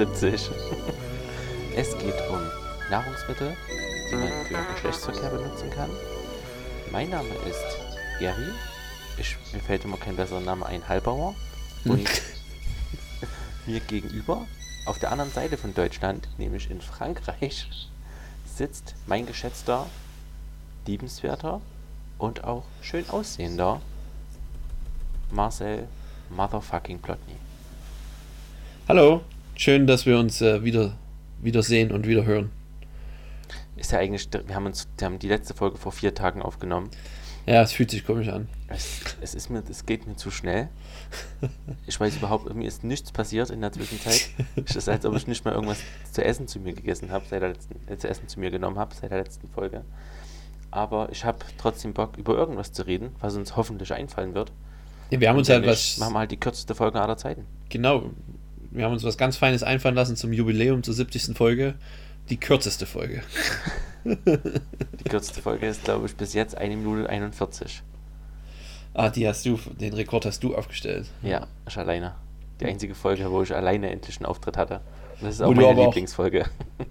Podcast zur Folge 70. Es geht um Nahrungsmittel, die man für Geschlechtsverkehr benutzen kann. Mein Name ist Gary. Ich, mir fällt immer kein besserer Name ein, Halbauer. Und mir gegenüber, auf der anderen Seite von Deutschland, nämlich in Frankreich, sitzt mein geschätzter, liebenswerter und auch schön aussehender Marcel Motherfucking Plotny. Hallo, schön, dass wir uns äh, wieder, wieder sehen und wieder hören. Ist ja eigentlich, wir haben uns, wir haben die letzte Folge vor vier Tagen aufgenommen. Ja, es fühlt sich komisch an. Es, es ist mir, es geht mir zu schnell. Ich weiß überhaupt, mir ist nichts passiert in der Zwischenzeit. Es ist, als ob ich nicht mal irgendwas zu essen zu mir gegessen habe, seit der letzten, äh, zu essen zu mir genommen habe, seit der letzten Folge. Aber ich habe trotzdem Bock, über irgendwas zu reden, was uns hoffentlich einfallen wird. Ja, wir haben uns halt was. Machen wir halt die kürzeste Folge aller Zeiten. Genau, wir haben uns was ganz Feines einfallen lassen zum Jubiläum zur 70. Folge. Die kürzeste Folge. Die kürzeste Folge ist, glaube ich, bis jetzt 1 Minute 41. Ah, die hast du, den Rekord hast du aufgestellt. Ja, ich alleine. Die einzige Folge, wo ich alleine endlich einen Auftritt hatte. Und das ist auch du meine aber auch- Lieblingsfolge.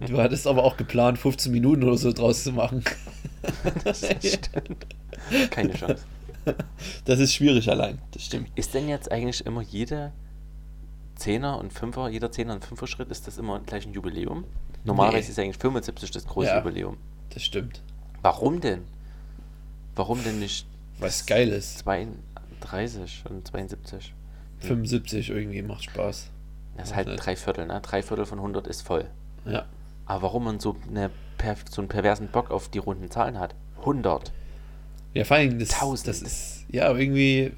Du hattest aber auch geplant, 15 Minuten oder so draus zu machen. Das stimmt. Keine Chance. Das ist schwierig allein, das stimmt. Ist denn jetzt eigentlich immer jede Zehner und Fünfer, jeder Zehner und Fünfer Schritt, ist das immer gleich ein Jubiläum? Normalerweise Nee. ist eigentlich 75 das große Ja. Jubiläum. Das stimmt. Warum denn? Warum denn nicht Was geil ist. 32 und 72? 75 irgendwie macht Spaß. Das ist halt drei Viertel, ne? Drei Viertel von 100 ist voll. Ja. Aber warum man so, eine, so einen perversen Bock auf die runden Zahlen hat? 100. Ja, vor allem, das, Tausend. das ist, ja, irgendwie,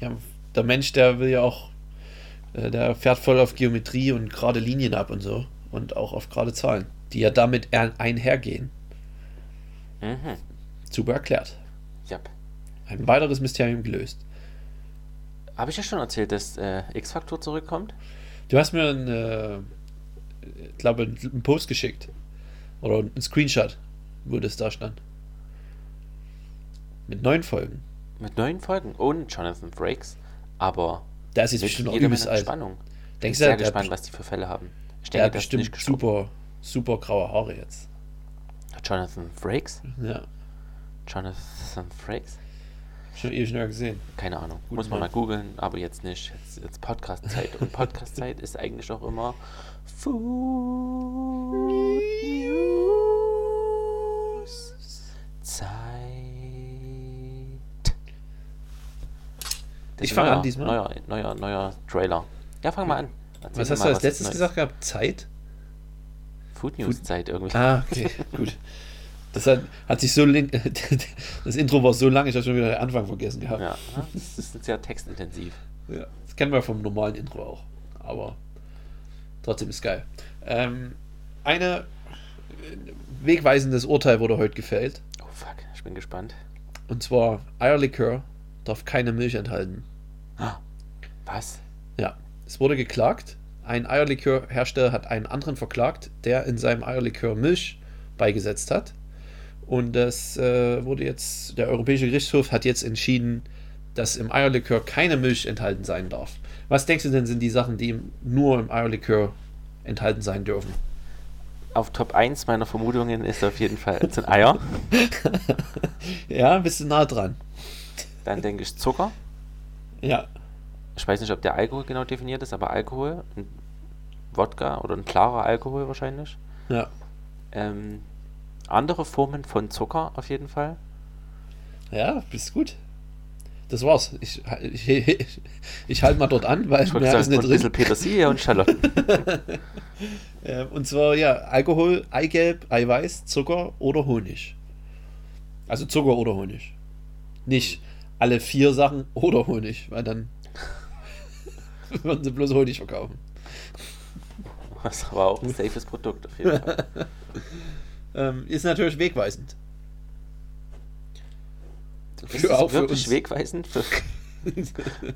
ja, der Mensch, der will ja auch, äh, der fährt voll auf Geometrie und gerade Linien ab und so. Und auch auf gerade Zahlen, die ja damit ein- einhergehen. Mhm. Super erklärt. Jap. Ein weiteres Mysterium gelöst. Habe ich ja schon erzählt, dass äh, X-Faktor zurückkommt? Du hast mir einen, äh, ich glaube, einen Post geschickt. Oder einen Screenshot, wo das da stand. Mit neun Folgen. Mit neuen Folgen und Jonathan Frakes. Aber Der ist jetzt bestimmt auch übelst alt. Spannung. Ich bin Denkst sehr der, der, gespannt, was die für Fälle haben. Ich der denke, hat ist nicht bestimmt super, super graue Haare jetzt. Jonathan Frakes? Ja, Jonathan Frakes? schon ewig nicht gesehen. Keine Ahnung. Gut, Muss man mal Mann. googeln, aber jetzt nicht. Jetzt, jetzt Podcast-Zeit. Und Podcast-Zeit ist eigentlich auch immer Food News Zeit. Das Ich ist fang neuer, an diesmal. Neuer, neuer, neuer Trailer. Ja, fang mal an. Erzähl Was hast mal du als letztes Neues. gesagt gehabt? Zeit? Food News Zeit irgendwie. Ah, okay, gut. Das hat, hat sich so das Intro war so lang, ich habe schon wieder den Anfang vergessen gehabt. Ja, das ist sehr textintensiv. Ja, Das kennen wir vom normalen Intro auch. Aber trotzdem ist geil. Ähm, eine äh, wegweisendes Urteil wurde heute gefällt. Oh fuck, ich bin gespannt. Und zwar Eierlikör darf keine Milch enthalten. Ah, Was? Ja, es wurde geklagt. Ein Eierlikörhersteller hat einen anderen verklagt, der in seinem Eierlikör Milch beigesetzt hat. Und das äh, wurde jetzt, der Europäische Gerichtshof hat jetzt entschieden, dass im Eierlikör keine Milch enthalten sein darf. Was denkst du denn, sind die Sachen, die im- nur im Eierlikör enthalten sein dürfen? Auf Top 1 meiner Vermutungen ist auf jeden Fall sind Eier. ja, bist du nah dran. Dann denke ich Zucker. Ja, Ich weiß nicht, ob der Alkohol genau definiert ist, aber Alkohol, ein Wodka oder ein klarer Alkohol wahrscheinlich. ja. Ähm, andere Formen von Zucker auf jeden Fall. Ja, bist gut. Das war's. Ich, ich, ich, ich halte mal dort an, weil Ich mehr ist sagen, nicht und ein drin. bisschen Petersilie und Schalotten. Äh, und zwar, ja, Alkohol, Eigelb, Eiweiß, Zucker oder Honig. Also Zucker oder Honig. Nicht alle vier Sachen oder Honig, weil dann würden sie bloß Honig verkaufen. Was aber auch ein safes Produkt auf jeden Fall. Ähm, ist natürlich wegweisend. Ist Für- das auch für wirklich uns. wegweisend? Für,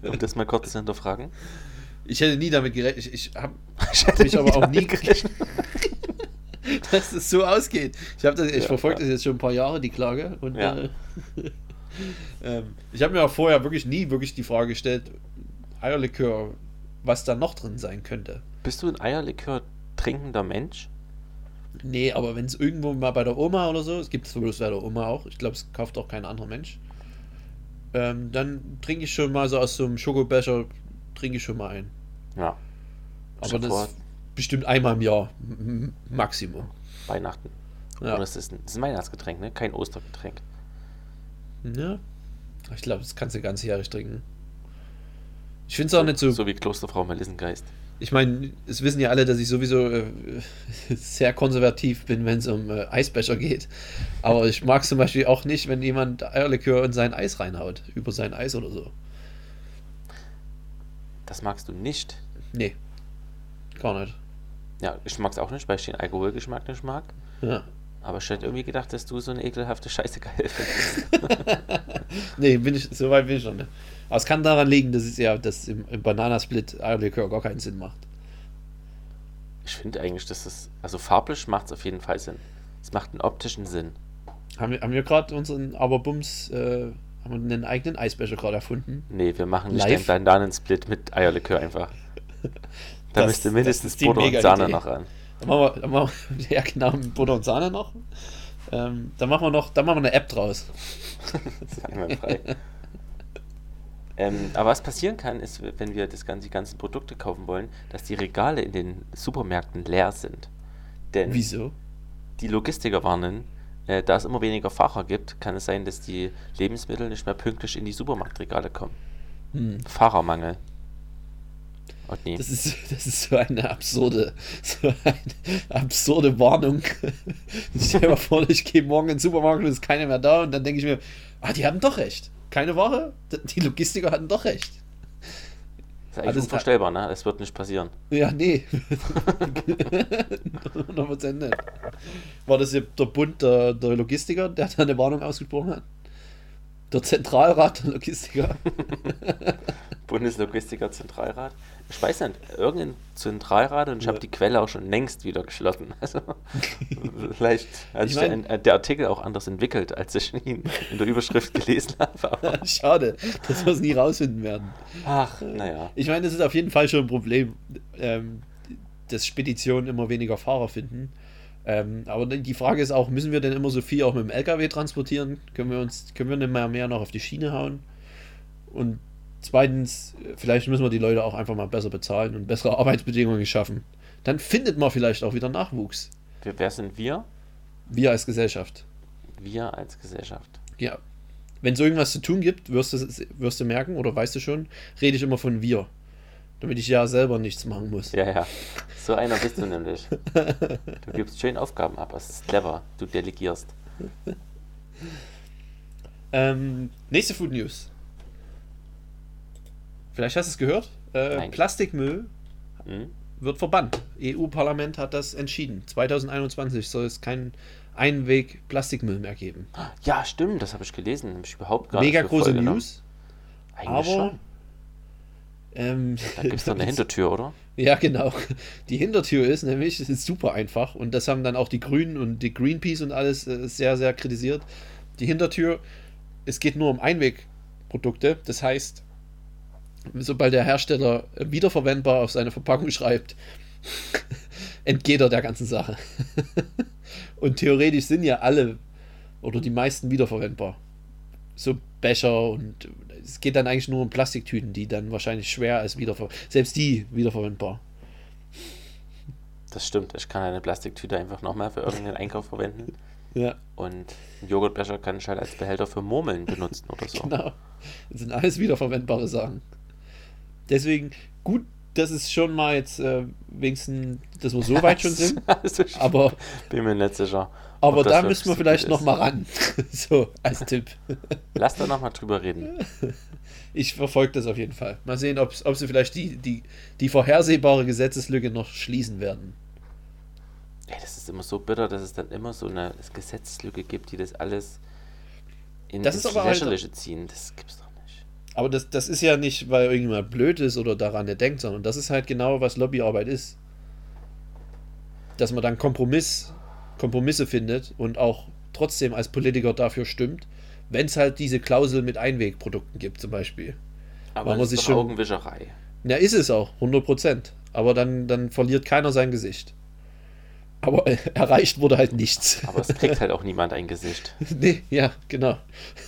um das mal kurz zu hinterfragen. Ich hätte nie damit gerechnet. Ich, ich habe mich aber auch nie gerechnet. dass es so ausgeht. Ich das, ich Ja, verfolge ja. das jetzt schon ein paar Jahre, die Klage. Und Ja. äh, ähm, ich habe mir auch vorher wirklich nie wirklich die Frage gestellt, Eierlikör was da noch drin sein könnte. Bist du ein Eierlikör trinkender Mensch? Nee, aber wenn es irgendwo mal bei der Oma oder so, es gibt es bloß bei der Oma auch, ich glaube, es kauft auch kein anderer Mensch, ähm, dann trinke ich schon mal so aus so einem Schokobecher, trinke ich schon mal ein. Ja. Aber das ist bestimmt einmal im Jahr, Maximum. Weihnachten. Ja. Und das ist, ein, das ist ein Weihnachtsgetränk, ne? Kein Ostergetränk. Ja. Ich glaube, das kannst du ganzjährig trinken. Ich finde es auch nicht so So wie Klosterfrau Melissengeist. Ich meine, es wissen ja alle, dass ich sowieso äh, sehr konservativ bin, wenn es um äh, Eisbecher geht. Aber ich mag zum Beispiel auch nicht, wenn jemand Eierlikör in sein Eis reinhaut, über sein Eis oder so. Das magst du nicht. Nee, gar nicht. Ja, ich mag's auch nicht, weil ich den Alkoholgeschmack nicht mag. Ja. Aber ich hätte irgendwie gedacht, dass du so eine ekelhafte Scheiße geil findest. Nee, bin ich, so weit bin ich noch nicht. Aber es kann daran liegen, dass es ja dass im, im Bananasplit Eierlikör gar keinen Sinn macht. Ich finde eigentlich, dass das, also farblich macht es auf jeden Fall Sinn. Es macht einen optischen Sinn. Haben wir, haben wir gerade unseren Aberbums, äh, haben wir einen eigenen Eisbecher gerade erfunden? Nee, wir machen nicht Live? einen Bananensplit mit Eierlikör einfach. Da müsste mindestens Butter und. Sahne noch ran. Dann machen wir, dann machen wir ja genau, Butter und Sahne noch. Ähm, dann machen wir noch, dann machen wir eine App draus. Ähm, aber was passieren kann, ist, wenn wir das ganze, die ganzen Produkte kaufen wollen, dass die Regale in den Supermärkten leer sind. Denn Wieso? die Logistiker warnen, äh, da es immer weniger Fahrer gibt, kann es sein, dass die Lebensmittel nicht mehr pünktlich in die Supermarktregale kommen. Hm. Fahrermangel. Und nee. Das ist, das ist so eine absurde, so eine absurde Warnung. Stell dir mal vor, ich gehe morgen in den Supermarkt und es ist keiner mehr da und dann denke ich mir, ah, die haben doch recht. Keine Ware? Die Logistiker hatten doch recht. ist eigentlich alles- unvorstellbar, ne? Das wird nicht passieren. Ja, nee. 100% nicht. War das der Bund der, der Logistiker, der da eine Warnung ausgesprochen hat? Der Zentralrat der Logistiker? Bundeslogistiker Zentralrat. Ich weiß nicht, irgendein Zentralrat und ich Ja. habe die Quelle auch schon längst wieder geschlossen. Also vielleicht hat Ich sich mein- der, der Artikel auch anders entwickelt, als ich ihn in der Überschrift gelesen habe. Aber, Schade, dass wir es nie rausfinden werden. ach, naja. Ich meine, das ist auf jeden Fall schon ein Problem, ähm, dass Speditionen immer weniger Fahrer finden. Ähm, aber die Frage ist auch, müssen wir denn immer so viel auch mit dem LKW transportieren? Können wir uns, können wir nicht mehr, mehr noch auf die Schiene hauen? Und zweitens, vielleicht müssen wir die Leute auch einfach mal besser bezahlen und bessere Arbeitsbedingungen schaffen. Dann findet man vielleicht auch wieder Nachwuchs. Wir, wer sind wir? Wir als Gesellschaft. Wir als Gesellschaft. Ja. Wenn es irgendwas zu tun gibt, wirst du, wirst du merken oder weißt du schon, rede ich immer von wir. Damit ich ja selber nichts machen muss. Ja, ja. So einer bist du nämlich. Du gibst schön Aufgaben ab. Das ist clever. Du delegierst. Ähm, nächste Food News. Vielleicht hast du es gehört. Äh. Plastikmüll Hm? wird verbannt. EU-Parlament hat das entschieden. 2021 soll es keinen Einweg-Plastikmüll mehr geben. Ja, stimmt. Das habe ich gelesen. Hab ich überhaupt gar Mega nicht große. News. Eigentlich Aber. schon. Ähm, Da gibt es doch eine Hintertür, oder? Ja, genau. Die Hintertür ist nämlich, es ist super einfach und das haben dann auch die Grünen und die Greenpeace und alles äh, sehr, sehr kritisiert. Die Hintertür, es geht nur um Einwegprodukte, das heißt, sobald der Hersteller wiederverwendbar auf seine Verpackung schreibt, entgeht er der ganzen Sache. und theoretisch sind ja alle oder die meisten wiederverwendbar. So Becher und es geht dann eigentlich nur um Plastiktüten, die dann wahrscheinlich schwer als wiederverwendbar, selbst die wiederverwendbar. Das stimmt. Ich kann eine Plastiktüte einfach nochmal für irgendeinen Einkauf verwenden. Ja, Und einen Joghurtbecher kann ich halt als Behälter für Murmeln benutzen oder so. genau. Das sind alles wiederverwendbare Sachen. Deswegen gut, dass es schon mal jetzt äh, wenigstens, dass wir so weit schon sind. Also ich Aber, bin mir nicht sicher. Aber da müssen wir vielleicht gut noch ist. mal ran. so, als Tipp. Lass da nochmal drüber reden. Ich verfolge das auf jeden Fall. Mal sehen, ob, ob sie vielleicht die, die, die vorhersehbare Gesetzeslücke noch schließen werden. Ey, das ist immer so bitter, dass es dann immer so eine Gesetzeslücke gibt, die das alles in Das ins ist aber halt- Lächerliche ziehen. Das gibt's doch nicht. Aber das, das ist ja nicht, weil irgendjemand blöd ist oder daran nicht denkt, sondern das ist halt genau, was Lobbyarbeit ist. Dass man dann Kompromiss, Kompromisse findet und auch trotzdem als Politiker dafür stimmt, wenn es halt diese Klausel mit Einwegprodukten gibt, zum Beispiel. Aber Man das muss ist schon- Augenwischerei. Ja, ist es auch, 100%. Aber dann, dann verliert keiner sein Gesicht. Aber äh, erreicht wurde halt nichts. Aber es kriegt halt auch niemand ein Gesicht. nee, ja, genau.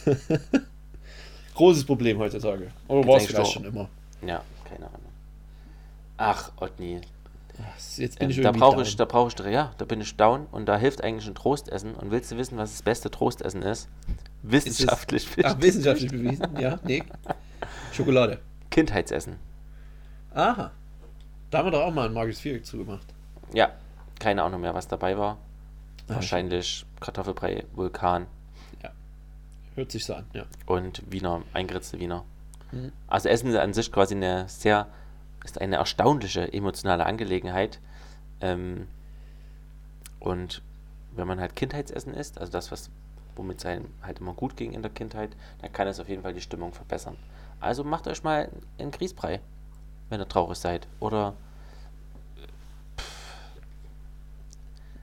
Großes Problem heutzutage. Oder war es vielleicht schon immer. Ja, keine Ahnung. Ach, Otni. Jetzt bin ich da brauche ich, da brauche ich, ja, da bin ich down und da hilft eigentlich ein Trostessen. Und willst du wissen, was das beste Trostessen ist? Wissenschaftlich Ach, wissenschaftlich bewiesen? Ja, nee. Schokolade. Kindheitsessen. Aha. Da haben wir doch auch mal ein magisches Viereck zugemacht. Ja, keine Ahnung mehr, was dabei war. Ah, Wahrscheinlich Kartoffelbrei, Vulkan Hört sich so an, ja. und Wiener, eingeritzte Wiener. Mhm. Also Essen ist an sich quasi eine sehr, ist eine erstaunliche emotionale Angelegenheit. Ähm, und wenn man halt Kindheitsessen isst, also das, was womit es einem halt immer gut ging in der Kindheit, dann kann es auf jeden Fall die Stimmung verbessern. Also macht euch mal einen Grießbrei, wenn ihr traurig seid. Oder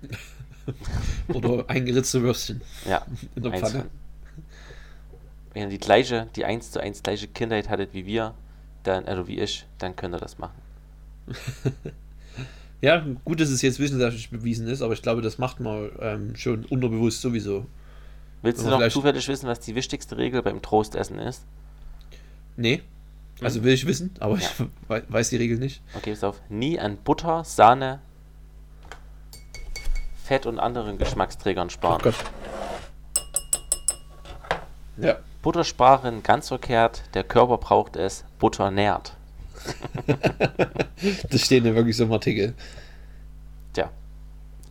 Oder eingeritzte Würstchen ja, in der eins Pfanne. wenn ihr die gleiche, die 1 zu 1 gleiche Kindheit hattet wie wir, dann, also wie ich, dann könnt ihr das machen. Ja, gut, dass es jetzt wissenschaftlich bewiesen ist, aber ich glaube, das macht man ähm, schon unterbewusst sowieso. Willst du noch zufällig wissen, was die wichtigste Regel beim Trostessen ist? Nee. Also will ich wissen, aber Ja. ich wei- weiß die Regel nicht. Okay, pass auf. Nie an Butter, Sahne, Fett und anderen Geschmacksträgern Oh sparen. Gott. Ja. Butter sparen ganz verkehrt, der Körper braucht es, Butter nährt. Das steht ja wirklich so im Artikel. Tja,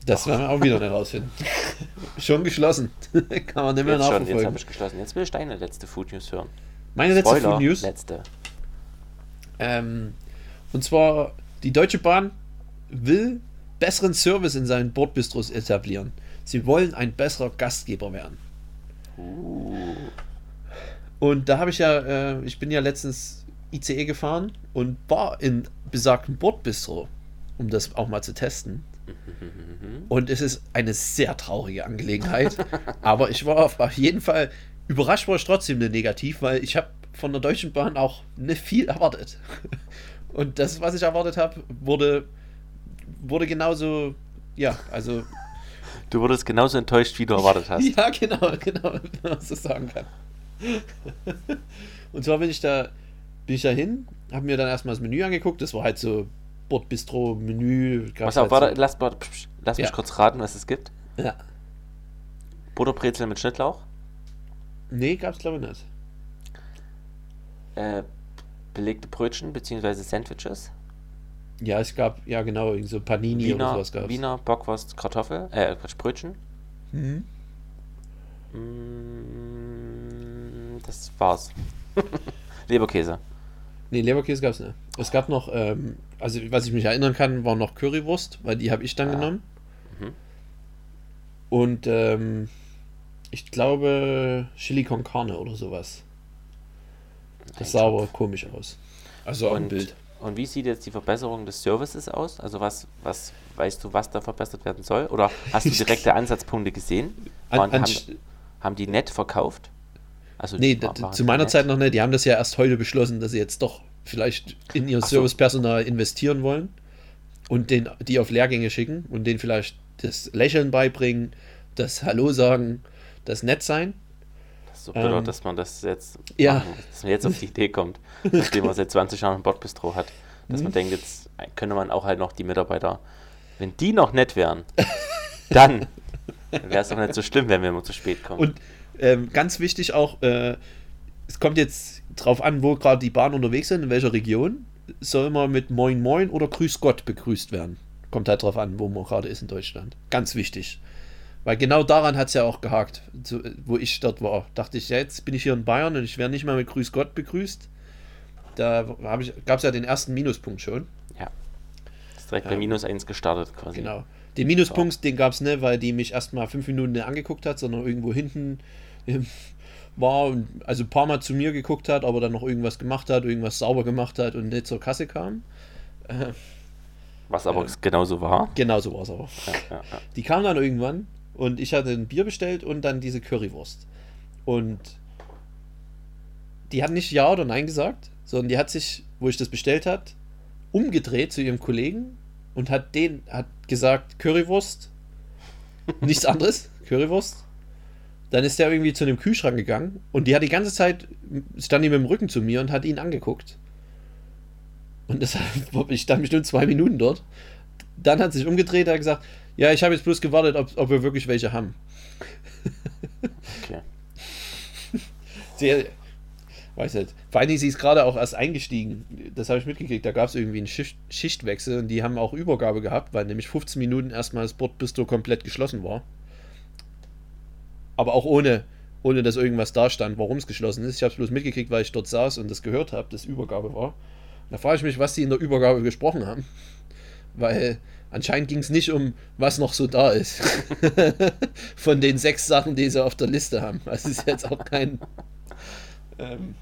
Das werden wir auch wieder nicht rausfinden. Schon geschlossen. Kann man nicht mehr jetzt schon, jetzt nachverfolgen. habe ich geschlossen. Jetzt will ich deine letzte Food News hören. Meine letzte Spoiler, Food News. letzte. Ähm, und zwar, die Deutsche Bahn will besseren Service in seinen Bordbistros etablieren. Sie wollen ein besserer Gastgeber werden. Uh, Und da habe ich ja, äh, ich bin ja letztens ICE gefahren und war in besagten Bordbistro, um das auch mal zu testen. Und es ist eine sehr traurige Angelegenheit. aber ich war auf jeden Fall überrascht, war ich trotzdem negativ, weil ich habe von der Deutschen Bahn auch nicht viel erwartet. Und das, was ich erwartet habe, wurde, wurde genauso, ja, also, du wurdest genauso enttäuscht, wie du erwartet hast. ja, genau, genau, wenn man so sagen kann. Und zwar bin ich da, bin ich da hin, habe mir dann erstmal das Menü angeguckt, das war halt so Bordbistro, Menü. auf, halt warte, so, lass, lass mich Ja. kurz raten, was es gibt. ja. Butterbrezel mit Schnittlauch, Nee, gab's glaube ich nicht. äh, belegte Brötchen bzw. Sandwiches, Ja, es gab, ja genau, so Panini oder Wiener, sowas gab's. Wiener Bockwurst, Kartoffel, äh, Quatsch, Brötchen. Mhm. Mm, Das war's. Leberkäse. Nee, Leberkäse gab's nicht. Es gab noch, ähm, also was ich mich erinnern kann, war noch Currywurst, weil die habe ich dann Ah. genommen. Mhm. Und ähm, ich glaube Chili con Carne oder sowas. Das sah aber komisch aus. Also Und, Bild. und wie sieht jetzt die Verbesserung des Services aus? Also was, was weißt du, was da verbessert werden soll? Oder hast du direkte Ansatzpunkte gesehen? An, an, haben, haben die nett verkauft? Also nee, zu meiner? Zeit noch nicht. Die haben das ja erst heute beschlossen, dass sie jetzt doch vielleicht in ihr so. Servicepersonal investieren wollen und den, die auf Lehrgänge schicken und denen vielleicht das Lächeln beibringen, das Hallo sagen, das Nett sein. Das ist so bitter, ähm, dass man das jetzt ja. machen dass man jetzt auf die Idee kommt, nachdem man seit 20 Jahren ein Bordbistro hat, dass Mhm. man denkt, jetzt könnte man auch halt noch die Mitarbeiter, wenn die noch nett wären, dann wäre es doch nicht so schlimm, wenn wir immer zu spät kommen. Und ähm, ganz wichtig auch, äh, es kommt jetzt drauf an, wo gerade die Bahnen unterwegs sind, in welcher Region, soll man mit Moin Moin oder Grüß Gott begrüßt werden. Kommt halt drauf an, wo man gerade ist in Deutschland. Ganz wichtig. Weil genau daran hat es ja auch gehakt, so, wo ich dort war. Dachte ich, ja, jetzt bin ich hier in Bayern und ich werde nicht mal mit Grüß Gott begrüßt. Da gab es ja den ersten Minuspunkt schon. ja. Ist direkt bei Ähm, minus 1 gestartet quasi. Genau. Den Minuspunkt, den gab es nicht, weil die mich erstmal fünf Minuten nicht angeguckt hat, sondern irgendwo hinten war und also ein paar Mal zu mir geguckt hat, aber dann noch irgendwas gemacht hat, irgendwas sauber gemacht hat und nicht zur Kasse kam. Äh, Was aber Ja. genauso war. genau so war es aber. Ja, ja, ja. Die kam dann irgendwann und ich hatte ein Bier bestellt und dann diese Currywurst. Und die hat nicht Ja oder Nein gesagt, sondern die hat sich wo ich das bestellt hat, umgedreht zu ihrem Kollegen und hat den hat gesagt Currywurst, nichts anderes, Currywurst. Dann ist der irgendwie zu einem Kühlschrank gegangen und die hat die ganze Zeit stand die mit dem Rücken zu mir und hat ihn angeguckt. Und das ich stand bestimmt zwei Minuten dort. Dann hat sich umgedreht, hat gesagt, ja, ich habe jetzt bloß gewartet, ob, ob wir wirklich welche haben. Okay. Sie, weiß nicht. Vor allen Dingen, sie ist gerade auch erst eingestiegen. Das habe ich mitgekriegt. Da gab es irgendwie einen Schicht, Schichtwechsel und die haben auch Übergabe gehabt, weil nämlich 15 Minuten erstmal das Bordbistro komplett geschlossen war. Aber auch ohne, ohne dass irgendwas da stand, warum es geschlossen ist. Ich habe es bloß mitgekriegt, weil ich dort saß und das gehört habe, dass Übergabe war. Da frage ich mich, was die in der Übergabe gesprochen haben. Weil anscheinend ging es nicht um, was noch so da ist. Von den sechs Sachen, die sie auf der Liste haben. Also ist jetzt auch kein. Ähm,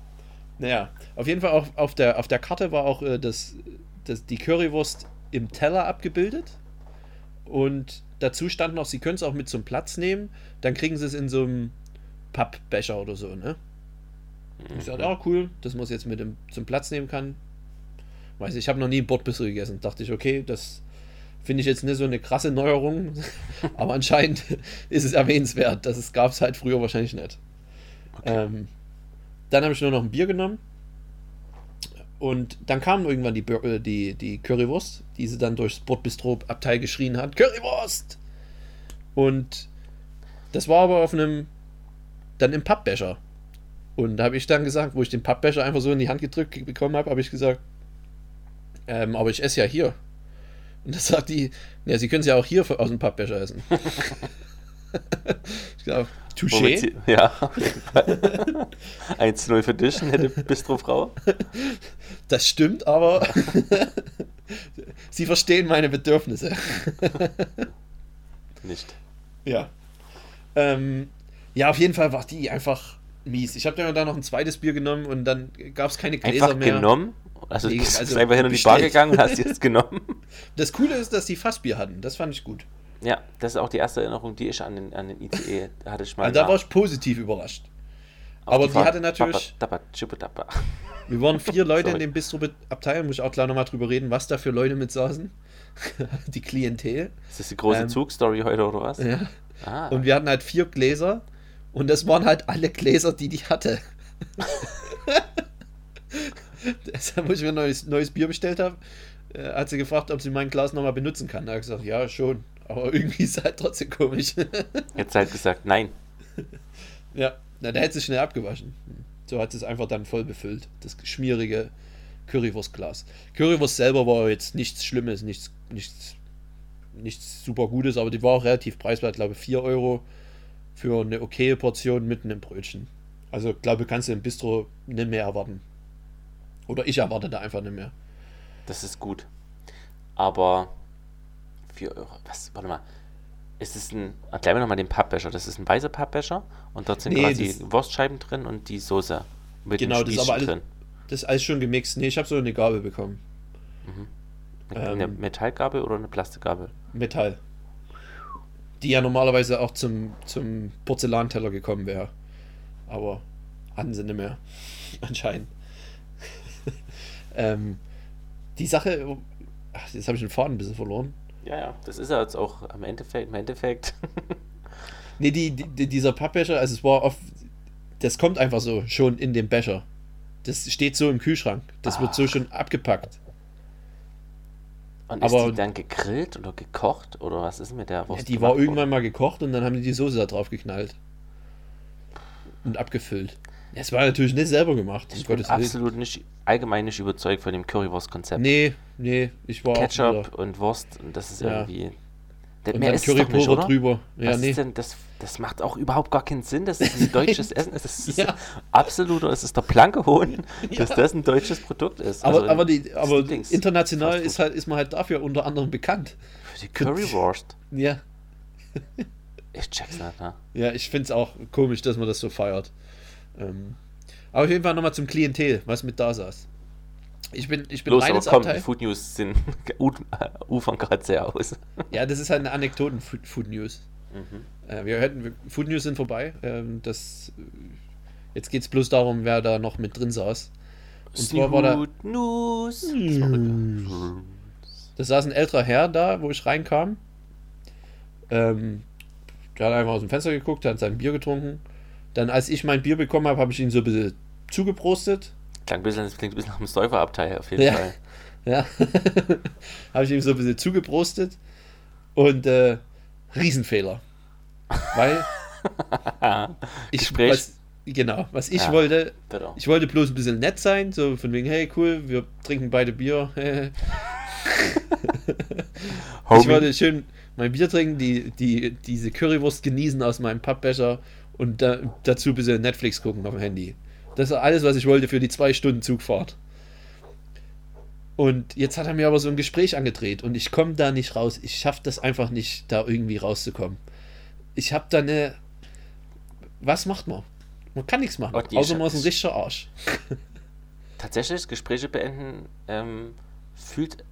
naja, auf jeden Fall auch auf der, auf der Karte war auch äh, das, das, die Currywurst im Teller abgebildet. Und dazu stand noch, sie können es auch mit zum Platz nehmen. Dann kriegen sie es in so einem Pappbecher oder so, ne? Ich sagte, ja, cool, dass man es jetzt mit dem, zum Platz nehmen kann. Weiß ich, ich habe noch nie Bordbistro gegessen. Dachte ich, okay, das finde ich jetzt nicht so eine krasse Neuerung, aber anscheinend ist es erwähnenswert. Das gab es halt früher wahrscheinlich nicht. Okay. Ähm, dann habe ich nur noch ein Bier genommen. Und dann kam irgendwann die, äh, die, die Currywurst, die sie dann durchs Bordbistro-Abteil geschrien hat: Currywurst! Und das war aber auf einem, dann im Pappbecher. Und da habe ich dann gesagt, wo ich den Pappbecher einfach so in die Hand gedrückt bekommen habe, habe ich gesagt, ähm, aber ich esse ja hier. Und das sagt die, ja, sie können es ja auch hier aus dem Pappbecher essen. ich glaube, Touché. Ja, auf jeden Fall. 1-0 für dich, nette Bistrofrau. Das stimmt, aber sie verstehen meine Bedürfnisse. Nicht. Ja. Ähm, ja, auf jeden Fall war die einfach mies. Ich habe dann da noch ein zweites Bier genommen und dann gab es keine Gläser Einfach mehr. genommen. Also, Nee, du bist also einfach hin in die Bar gegangen und hast jetzt genommen. Das Coole ist, dass die Fassbier hatten. Das fand ich gut. Ja, das ist auch die erste Erinnerung, die ich an den, an den ICE hatte. Ich mal Also da war ich positiv überrascht. auf aber die Fahrt. hatte natürlich- Dapper, dapper, chippedapper. Wir waren vier Leute in dem Bistro-Abteil, muss ich auch gleich nochmal drüber reden, was da für Leute mit saßen. die Klientel. Ist das die große Ähm, Zugstory heute oder was? Ja. Ah, Und wir hatten halt vier Gläser und das waren halt alle Gläser, die die hatte. Deshalb, wo ich mir ein neues, neues Bier bestellt habe, äh, hat sie gefragt, ob sie mein Glas nochmal benutzen kann. Da habe ich gesagt, ja, schon. Aber irgendwie ist es halt trotzdem komisch. jetzt halt gesagt, nein. ja, na, der hätte sich schnell abgewaschen. So hat sie es einfach dann voll befüllt. Das schmierige Currywurstglas. Currywurst selber war jetzt nichts Schlimmes, nichts, nichts, nichts super Gutes, aber die war auch relativ preiswert. Ich glaube, 4 Euro für eine okaye Portion mit einem Brötchen. Also, ich glaube, kannst du im Bistro nicht mehr erwarten. Oder ich erwarte da einfach nicht mehr. Das ist gut. Aber 4 Euro, was, warte mal. Ist es ein, erklär mir nochmal den Pappbecher. Das ist ein weißer Pappbecher und dort sind Nee, quasi das- Wurstscheiben drin und die Soße mit Genau, das ist aber alles- drin. Das ist alles schon gemixt. Nee, ich habe so eine Gabel bekommen. Eine, ähm, eine Metallgabel oder eine Plastikgabel? Metall. Die ja normalerweise auch zum, zum Porzellanteller gekommen wäre. Aber hatten sie nicht mehr. Anscheinend. ähm, die Sache. Ach, jetzt habe ich den Faden ein bisschen verloren. Ja, ja. Das ist ja jetzt auch am Endeffekt, im Endeffekt. Nee, die, die, dieser Pappbecher, also es war oft. Das kommt einfach so schon in dem Becher. Das steht so im Kühlschrank. Das wird so Ach. schon abgepackt. Und Aber- ist die dann gegrillt oder gekocht oder was ist mit der Ja, Wurst? die gemacht war irgendwann mal gekocht und dann haben die die Soße da drauf geknallt. Und abgefüllt. Es war natürlich nicht selber gemacht. Ich bin absolut nicht, allgemein nicht überzeugt von dem Currywurst-Konzept. Nee, nee, ich war Ketchup und Wurst und das ist Ja. irgendwie. Das, Und mehr ist es doch nicht, Currypulver oder? drüber. Ja, nee. ist denn das? Das macht auch überhaupt gar keinen Sinn. Das ist ein deutsches Essen. Das ist Ja. absoluter, es ist der blanke Hohn, dass Ja. das ein deutsches Produkt ist. Aber, Also aber, die, aber international ist, halt, ist man halt dafür unter anderem bekannt. Für die Currywurst. Ja, Ich check's nicht, ne? ja ich finde es auch komisch, dass man das so feiert. Ähm, aber auf jeden Fall nochmal zum Klientel, was mit da saß. Ich bin, ich bin Los, aber komm, die Abteil. Food News sind ufern gerade sehr aus. Ja, das ist halt eine Anekdoten-Food-News. Mhm. Äh, wir hätten, Food News sind vorbei. Ähm, das, äh, jetzt geht es bloß darum, wer da noch mit drin saß. Und zwar war da, News. Das saß ein älterer Herr da, wo ich reinkam. Ähm, der hat einfach aus dem Fenster geguckt, hat sein Bier getrunken. Dann, als ich mein Bier bekommen habe, habe ich ihn so ein bisschen zugeprostet. Klang ein bisschen, das klingt ein bisschen nach einem Säuferabteil auf jeden Ja. Fall. Ja. habe ich ihm so ein bisschen zugeprostet. Und äh, Riesenfehler. Weil ich Gespräch. was, genau, was ich Ja. wollte, Bitte. ich wollte bloß ein bisschen nett sein, so von wegen, hey cool, wir trinken beide Bier. Ich wollte schön mein Bier trinken, die, die, diese Currywurst genießen aus meinem Pappbecher und da, dazu ein bisschen Netflix gucken auf dem Handy. Das ist alles, was ich wollte für die zwei Stunden Zugfahrt. Und jetzt hat er mir aber so ein Gespräch angedreht und ich komme da nicht raus. Ich schaffe das einfach nicht, da irgendwie rauszukommen. Ich habe da eine. Was macht man? Man kann nichts machen. Oh, die außer man ist ein richtiger Arsch. Tatsächlich, Gespräche beenden ähm, fühlt,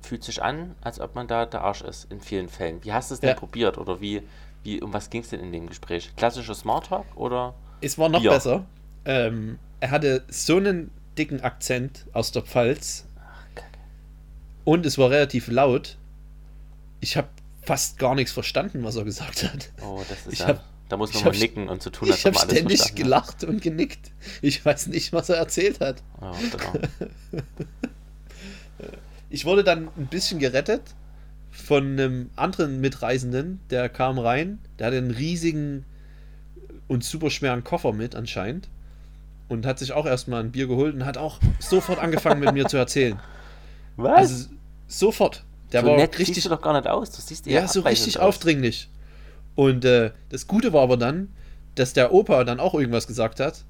fühlt sich an, als ob man da der Arsch ist, in vielen Fällen. Wie hast du es denn Ja. probiert? Oder wie, wie um was ging es denn in dem Gespräch? Klassischer Smalltalk oder? Es war noch Bier. besser. Ähm, er hatte so einen dicken Akzent aus der Pfalz und es war relativ laut. Ich habe fast gar nichts verstanden, was er gesagt hat. Oh, das ist Ich ja. hab- da muss man ich mal nicken und so tun, Ich habe man alles ständig verstanden hat. gelacht und genickt. Ich weiß nicht, was er erzählt hat. Oh, bitte. Ich wurde dann ein bisschen gerettet von einem anderen Mitreisenden, der kam rein. Der hatte einen riesigen und super schweren Koffer mit anscheinend und hat sich auch erstmal ein Bier geholt und hat auch sofort angefangen mit mir zu erzählen. Was? Also sofort. Der so war nett richtig siehst du doch gar nicht aus. Du siehst eher Ja, so abweisend richtig aus. aufdringlich. Und äh, das Gute war aber dann, dass der Opa dann auch irgendwas gesagt hat.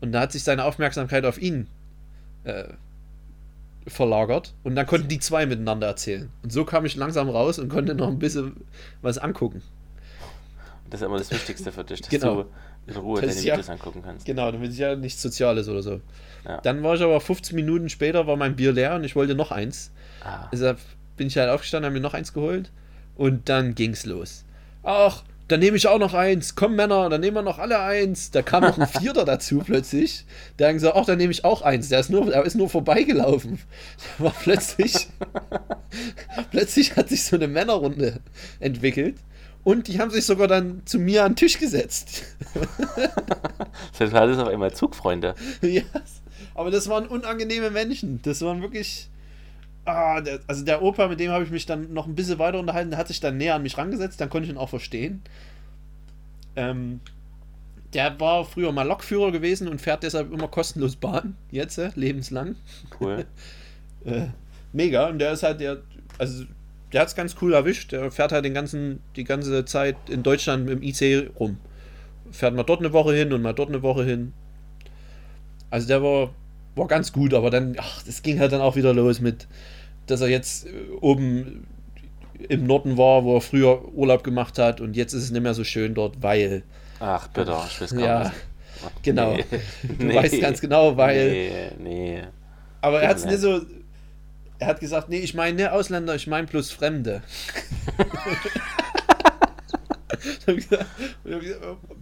Und da hat sich seine Aufmerksamkeit auf ihn äh, verlagert. Und dann konnten die zwei miteinander erzählen. Und so kam ich langsam raus und konnte noch ein bisschen was angucken. Das ist immer das Wichtigste für dich, dass Genau. du in Ruhe Das deine ja- Videos angucken kannst. Genau, damit es ja nichts Soziales oder so. Ja. Dann war ich aber 15 Minuten später, war mein Bier leer und ich wollte noch eins. Ah, Deshalb bin ich halt aufgestanden, habe mir noch eins geholt und dann ging's los. Ach, dann nehme ich auch noch eins. Komm, Männer, dann nehmen wir noch alle eins. Da kam noch ein Vierter dazu plötzlich. Der hat gesagt, ach, dann nehme ich auch eins. Der ist nur, der ist nur vorbeigelaufen. War plötzlich, plötzlich hat sich so eine Männerrunde entwickelt. Und die haben sich sogar dann zu mir an den Tisch gesetzt. das war alles auf einmal Zugfreunde. ja, aber das waren unangenehme Menschen. Das waren wirklich. Ah, der, also der Opa, mit dem habe ich mich dann noch ein bisschen weiter unterhalten, der hat sich dann näher an mich rangesetzt, dann konnte ich ihn auch verstehen. Ähm, der war früher mal Lokführer gewesen und fährt deshalb immer kostenlos Bahn, jetzt, äh, lebenslang. Cool. Äh, mega, und der ist halt der, also der hat es ganz cool erwischt, der fährt halt den ganzen, die ganze Zeit in Deutschland im IC rum. Fährt mal dort eine Woche hin und mal dort eine Woche hin. Also der war, war ganz gut, aber dann, ach, das ging halt dann auch wieder los mit, dass er jetzt äh, oben im Norden war, wo er früher Urlaub gemacht hat und jetzt ist es nicht mehr so schön dort, weil, Ach, bitte, ich weiß gar Ja, nicht. genau. Nee. Du weißt ganz genau, weil- Nee, nee. aber er hat es nicht so, er hat gesagt, nee, ich meine nicht Ausländer, ich meine bloß Fremde. Gesagt,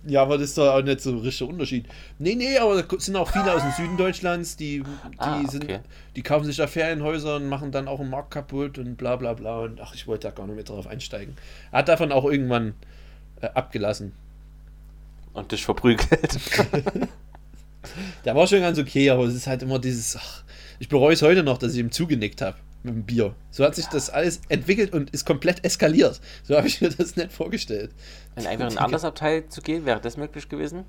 ja, aber das ist doch auch nicht so ein richtiger Unterschied. Nee, nee, aber es sind auch viele aus dem Süden Deutschlands, die, die, Ah, sind, okay. die kaufen sich da Ferienhäuser und machen dann auch einen Markt kaputt und bla bla bla. Und ach, ich wollte da gar nicht mehr drauf einsteigen. Er hat davon auch irgendwann äh, abgelassen. Und dich verprügelt. Der war schon ganz okay, aber es ist halt immer dieses. Ach, ich bereue es heute noch, dass ich ihm zugenickt habe mit dem Bier. So hat sich das alles entwickelt und ist komplett eskaliert. So habe ich mir das nicht vorgestellt. In einfach ein anderes Abteil zu gehen, wäre das möglich gewesen?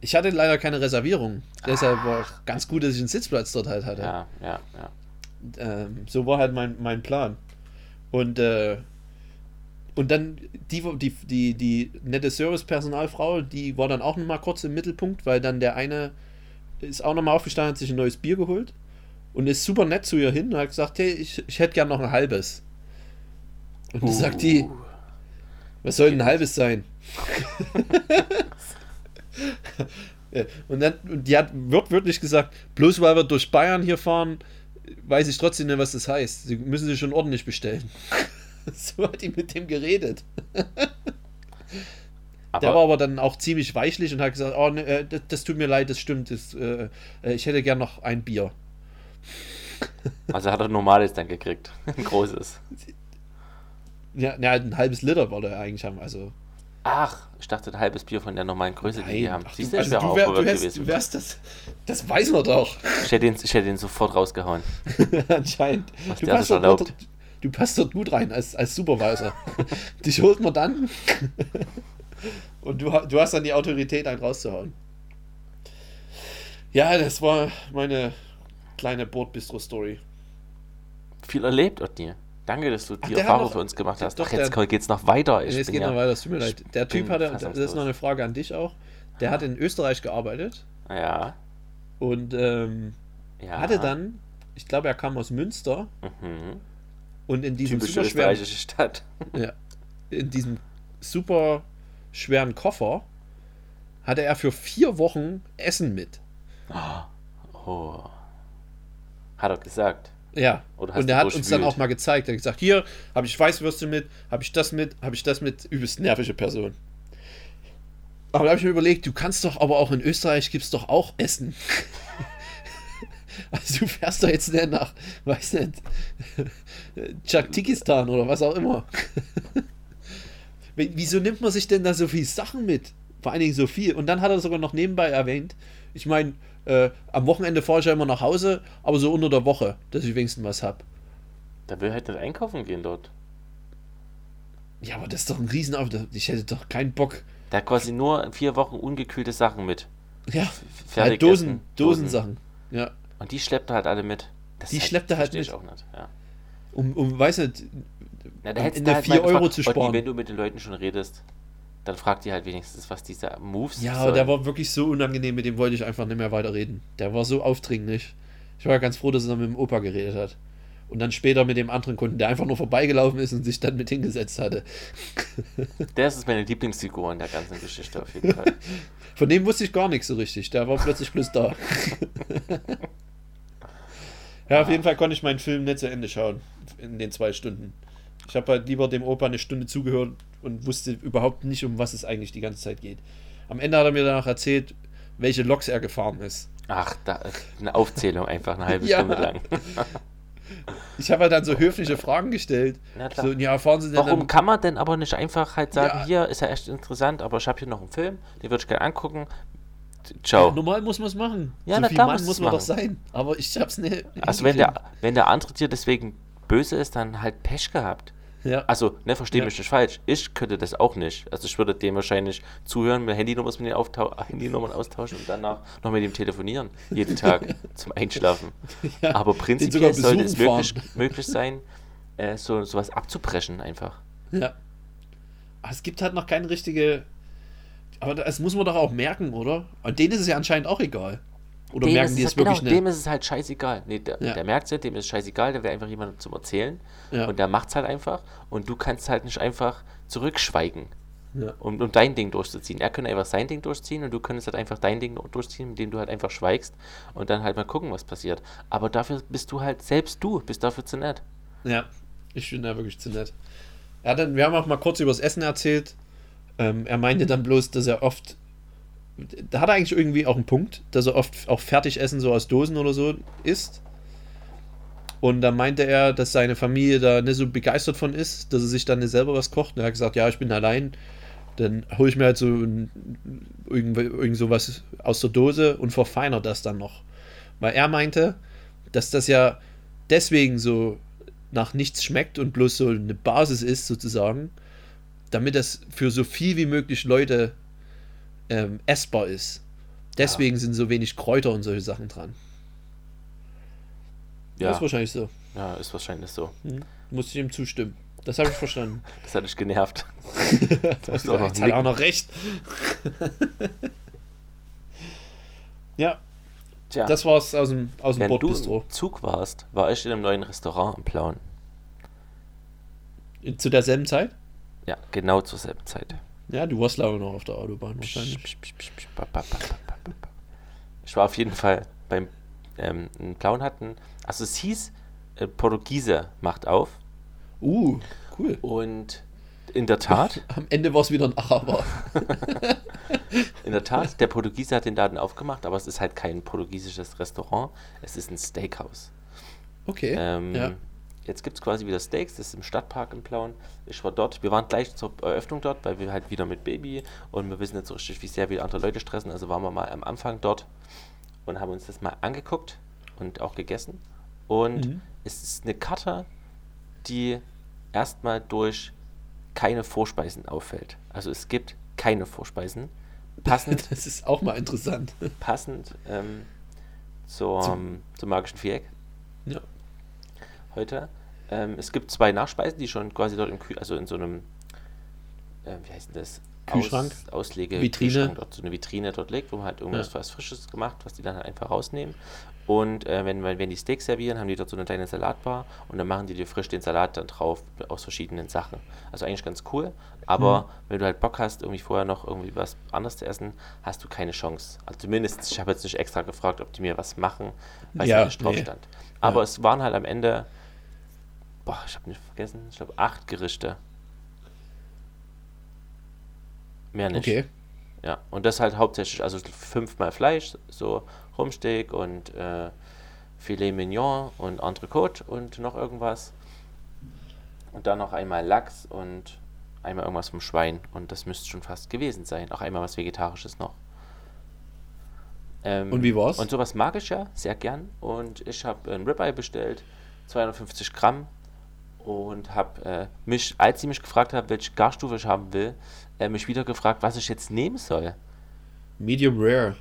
Ich hatte leider keine Reservierung. Deshalb war auch ganz gut, dass ich einen Sitzplatz dort halt hatte. Ja, ja, ja. Ähm, so war halt mein, mein Plan. Und, äh, und dann die, die, die, die nette Servicepersonalfrau, die war dann auch noch mal kurz im Mittelpunkt, weil dann der eine ist auch noch mal aufgestanden, hat sich ein neues Bier geholt und ist super nett zu ihr hin und hat gesagt, hey, ich, ich hätte gern noch ein halbes. Und dann sagt die, was soll denn ein halbes sein? Und dann, und die hat wortwörtlich gesagt, bloß weil wir durch Bayern hier fahren, weiß ich trotzdem nicht, was das heißt. Sie müssen sich schon ordentlich bestellen. so hat die mit dem geredet. der Aber- war aber dann auch ziemlich weichlich und hat gesagt, oh, ne, äh, das, das tut mir leid, das stimmt, das, äh, äh, ich hätte gern noch ein Bier. Also hat er ein normales dann gekriegt. Ein großes. Ja, ja, ein halbes Liter wollte er eigentlich haben, also Ach, ich dachte ein halbes Bier von der normalen Größe, die die haben. ach, Siehst du, ich also wäre auch wär, du, wärst, gewesen. du wärst das, das weiß man doch, Ich hätte ihn, ich hätte ihn sofort rausgehauen. anscheinend. Was Du der passt, dort, erlaubt. du passt dort gut rein als, als Supervisor. Dich holt man dann und du, du hast dann die Autorität, einen rauszuhauen. Ja, das war meine kleine Bordbistro-Story. Viel erlebt, Otni. Danke, dass du die Erfahrung noch- für uns gemacht hast. doch, Ach, jetzt der- geht's noch weiter. Ich es bin geht ja, noch weiter, es tut mir leid. Der Typ hatte, das ist noch eine Frage an dich auch, der hat in Österreich gearbeitet Ja, und ähm, ja. hatte dann, ich glaube, er kam aus Münster Mhm. und in diesem Typische super schweren, österreichische Stadt. ja, in diesem super schweren Koffer hatte er für vier Wochen Essen mit. Oh. Hat er gesagt. Ja, und er hat uns dann auch mal gezeigt. Er hat gesagt, hier habe ich Weißwürste mit, habe ich das mit, habe ich das mit. Übelst nervige Person. Aber da habe ich mir überlegt, du kannst doch, aber auch in Österreich gibt es doch auch Essen. also du fährst doch jetzt nicht nach, weiß nicht, Tschaktikistan oder was auch immer. Wie- Wieso nimmt man sich denn da so viel Sachen mit? Vor allen Dingen so viel. Und dann hat er sogar noch nebenbei erwähnt, ich meine, äh, am Wochenende fahre ich ja immer nach Hause, aber so unter der Woche, dass ich wenigstens was habe. Der will halt nicht einkaufen gehen dort. Ja, aber das ist doch ein Riesenaufwand. Ich hätte doch keinen Bock. Der hat quasi nur vier Wochen ungekühlte Sachen mit. Ja, Fertig halt Dosen, Dosensachen. Ja, Und die schleppt er halt alle mit. Das Die ist schleppt er halt ich mit. auch nicht. Ja. um, um weiß nicht, Na, da hättest Ende du halt 4 mal Euro zu sparen. wenn du mit den Leuten schon redest, dann frag die halt wenigstens, was diese Moves ja, aber der war wirklich so unangenehm, mit dem wollte ich einfach nicht mehr weiterreden. Der war so aufdringlich. Ich war ja ganz froh, dass er mit dem Opa geredet hat. Und dann später mit dem anderen Kunden, der einfach nur vorbeigelaufen ist und sich dann mit hingesetzt hatte. Der ist meine Lieblingsfigur in der ganzen Geschichte auf jeden Fall. Von dem wusste ich gar nichts so richtig. Der war plötzlich bloß da. ja, auf jeden Fall konnte ich meinen Film nicht zu Ende schauen. In den zwei Stunden. Ich habe halt lieber dem Opa eine Stunde zugehört und wusste überhaupt nicht, um was es eigentlich die ganze Zeit geht. Am Ende hat er mir danach erzählt, welche Loks er gefahren ist. Ach, da eine Aufzählung einfach eine halbe Ja. Stunde lang. Ich habe halt dann so höfliche Fragen gestellt. So, ja, fahren Sie denn Warum dann, kann man denn aber nicht einfach halt sagen, Ja. hier ist ja echt interessant, aber ich habe hier noch einen Film, den würde ich gerne angucken. Ciao. Normal muss man es machen. Ja, so na viel klar Mann muss man doch machen. sein. Aber ich hab's nicht. Also wenn der, wenn der andere dir deswegen böse ist, dann halt Pech gehabt. Ja. Also, ne, versteh Ja. mich nicht falsch. Ich könnte das auch nicht. Also ich würde dem wahrscheinlich zuhören, mit Handynummern mit Handynummern austauschen und danach noch mit ihm telefonieren. Jeden Tag zum Einschlafen. Ja, Aber prinzipiell sollte es möglich, möglich sein, äh, so sowas abzubrechen einfach. Ja. Aber es gibt halt noch keine richtige. Aber das muss man doch auch merken, oder? Und denen ist es ja anscheinend auch egal. Oder Dem merken ist die es halt, wirklich genau, dem nicht? ist es halt scheißegal. Nee, der, Ja. der merkt es nicht, dem ist es scheißegal, der will einfach jemandem zum Erzählen. Ja. Und der macht es halt einfach. Und du kannst halt nicht einfach zurückschweigen, Ja. um, um dein Ding durchzuziehen. Er könnte einfach sein Ding durchziehen und du könntest halt einfach dein Ding durchziehen, mit dem du halt einfach schweigst und dann halt mal gucken, was passiert. Aber dafür bist du halt selbst du, bist dafür zu nett. ja, ich finde er wirklich zu nett. Ja, dann, wir haben auch mal kurz über das Essen erzählt. Ähm, er meinte dann bloß, dass er oft. Da hat er eigentlich irgendwie auch einen Punkt, dass er oft auch Fertigessen so aus Dosen oder so isst. Und da meinte er, dass seine Familie da nicht so begeistert von ist, dass er sich dann nicht selber was kocht. Und er hat gesagt, ja, ich bin allein. Dann hole ich mir halt so ein, irgend, sowas aus der Dose und verfeiner das dann noch. Weil er meinte, dass das ja deswegen so nach nichts schmeckt und bloß so eine Basis ist, sozusagen, damit das für so viel wie möglich Leute ähm, essbar ist. Deswegen sind so wenig Kräuter und solche Sachen dran. Ja, Das ist wahrscheinlich so. ja ist wahrscheinlich so. Hm. Muss ich ihm zustimmen. Das habe ich verstanden. Das hat dich genervt. das auch noch hat auch noch recht. ja, Tja, das war's aus dem, aus dem wenn du im Zug warst, war ich in einem neuen Restaurant am Plauen. Zu derselben Zeit? Ja, genau zur selben Zeit. Ja, du warst ich noch auf der Autobahn wahrscheinlich. Ich war auf jeden Fall beim ähm, in Plauen hatten, also es hieß, äh, Portugiese macht auf Uh, cool. und In der Tat. Am Ende war es wieder ein Araber. In der Tat, der Portugiese hat den Laden aufgemacht, aber es ist halt kein portugiesisches Restaurant, es ist ein Steakhouse. Okay. Ähm, ja. Jetzt gibt es quasi wieder Steaks, das ist im Stadtpark in Plauen. Ich war dort, wir waren gleich zur Eröffnung dort, weil wir halt wieder mit Baby und wir wissen nicht so richtig, wie sehr wir andere Leute stressen. Also waren wir mal am Anfang dort und haben uns das mal angeguckt und auch gegessen. Und Mhm. es ist eine Karte, die erstmal durch keine Vorspeisen auffällt. Also es gibt keine Vorspeisen. Passend, Das ist auch mal interessant. passend ähm, zur, Zum- zum magischen Viereck Ja. Heute. Ähm, es gibt zwei Nachspeisen, die schon quasi dort im Kühl, also in so einem, äh, wie heißt denn das? Kühlschrank? Aus, Auslege Vitrine? Kühlschrank dort, so eine Vitrine dort liegt, wo man halt irgendwas Ja. was Frisches gemacht, was die dann halt einfach rausnehmen. Und äh, wenn, wenn wenn die Steaks servieren, haben die dort so eine kleine Salatbar und dann machen die dir frisch den Salat dann drauf aus verschiedenen Sachen. Also eigentlich ganz cool. Aber Mhm. wenn du halt Bock hast, irgendwie vorher noch irgendwie was anderes zu essen, hast du keine Chance. Also zumindest, ich habe jetzt nicht extra gefragt, ob die mir was machen, weil Ja, es nicht drauf nee. stand. Aber Ja. es waren halt am Ende, boah, ich habe nicht vergessen, ich glaube acht Gerichte. Mehr nicht. Okay. Ja, und das halt hauptsächlich, also fünfmal Fleisch, so Rumsteak und äh, Filet Mignon und Entrecote und noch irgendwas. Und dann noch einmal Lachs und einmal irgendwas vom Schwein. Und das müsste schon fast gewesen sein. Auch einmal was Vegetarisches noch. Ähm, Und wie war's? Und sowas mag ich ja sehr gern. Und ich habe ein Ribeye bestellt, 250 Gramm. Und habe äh, mich, als sie mich gefragt hat, welche Garstufe ich haben will, äh, mich wieder gefragt, was ich jetzt nehmen soll. Medium Rare.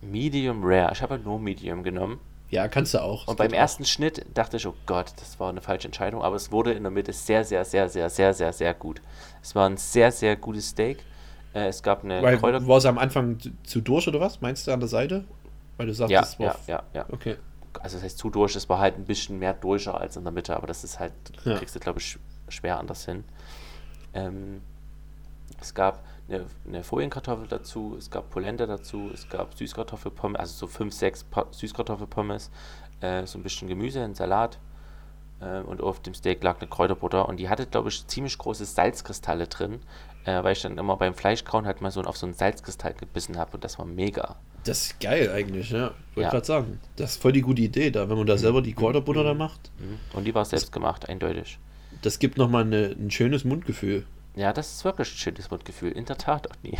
Medium Rare. Ich habe nur Medium genommen. Ja, kannst du auch. Und beim ersten Schnitt dachte ich, oh Gott, das war eine falsche Entscheidung, aber es wurde in der Mitte sehr, sehr, sehr, sehr, sehr, sehr, sehr gut. Es war ein sehr, sehr gutes Steak. Äh, es gab eine Weil, Kräuter... war es am Anfang zu- durch oder was? Meinst du an der Seite? Weil du sagst, Ja, es war. ja, ja, ja. Okay. Also das heißt zu durch, es war halt ein bisschen mehr durcher als in der Mitte, aber das ist halt, Ja. kriegst du, glaube ich, schwer anders hin. Ähm, es gab eine, eine Folienkartoffel dazu, es gab Polenta dazu, es gab Süßkartoffelpommes, also so 5, 6 pa Süßkartoffelpommes, äh, so ein bisschen Gemüse, ein Salat äh, und auf dem Steak lag eine Kräuterbutter und die hatte, glaube ich, ziemlich große Salzkristalle drin, äh, weil ich dann immer beim Fleischkauen halt mal so auf so einen Salzkristall gebissen habe und das war mega. Das ist geil eigentlich, ja. Ich wollte Ja. gerade sagen. Das ist voll die gute Idee da, wenn man da selber die Kräuterbutter da macht. Mhm. Und die war selbst gemacht, eindeutig. Das gibt nochmal eine, ein schönes Mundgefühl. Ja, das ist wirklich ein schönes Mundgefühl. In der Tat auch nie.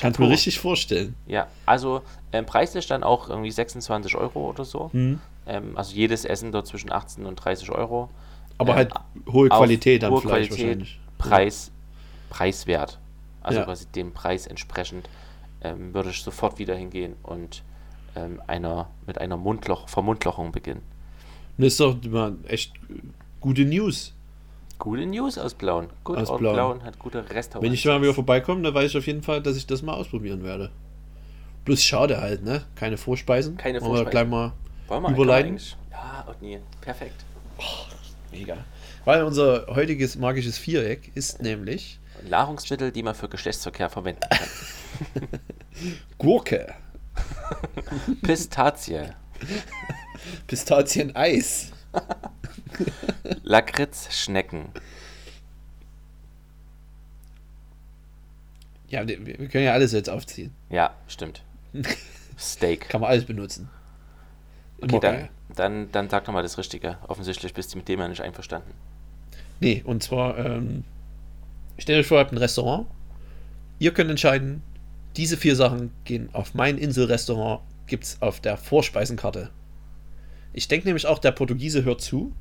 Kannst mir richtig vorstellen. Ja, also ähm, preislich dann auch irgendwie 26 Euro oder so. Hm. Ähm, also jedes Essen dort zwischen 18 und 30 Euro. Aber Ähm, halt hohe Qualität am hohe Fleisch Qualität, wahrscheinlich. Preis, preiswert. Also Ja. quasi dem Preis entsprechend ähm, würde ich sofort wieder hingehen und ähm, einer, mit einer Mundloch, Vermundlochung beginnen. Das ist doch mal echt gute News. Gute News aus Blauen. Gut, Aus Blauen. Blauen. hat gute Restaurants. Wenn ich mal wieder vorbeikomme, dann weiß ich auf jeden Fall, dass ich das mal ausprobieren werde. Bloß schade halt, ne? Keine Vorspeisen. Keine Wollen wir Vorspeisen. gleich mal Wollen wir überleiten? Ja, und nie. Perfekt. Mega. Weil unser heutiges magisches Viereck ist nämlich Nahrungsmittel, die man für Geschlechtsverkehr verwenden kann. Gurke, Pistazie, Pistazieneis, Lakritzschnecken, Ja, wir können ja alles jetzt aufziehen. ja, stimmt. Steak. Kann man alles benutzen. Okay, dann, dann, dann sag doch mal das Richtige. Offensichtlich bist du mit dem ja nicht einverstanden. Nee, und zwar, ähm, stellt euch vor, ihr habt ein Restaurant. Ihr könnt entscheiden, diese vier Sachen gehen auf mein Inselrestaurant, gibt es auf der Vorspeisenkarte. Ich denke nämlich auch, der Portugiese hört zu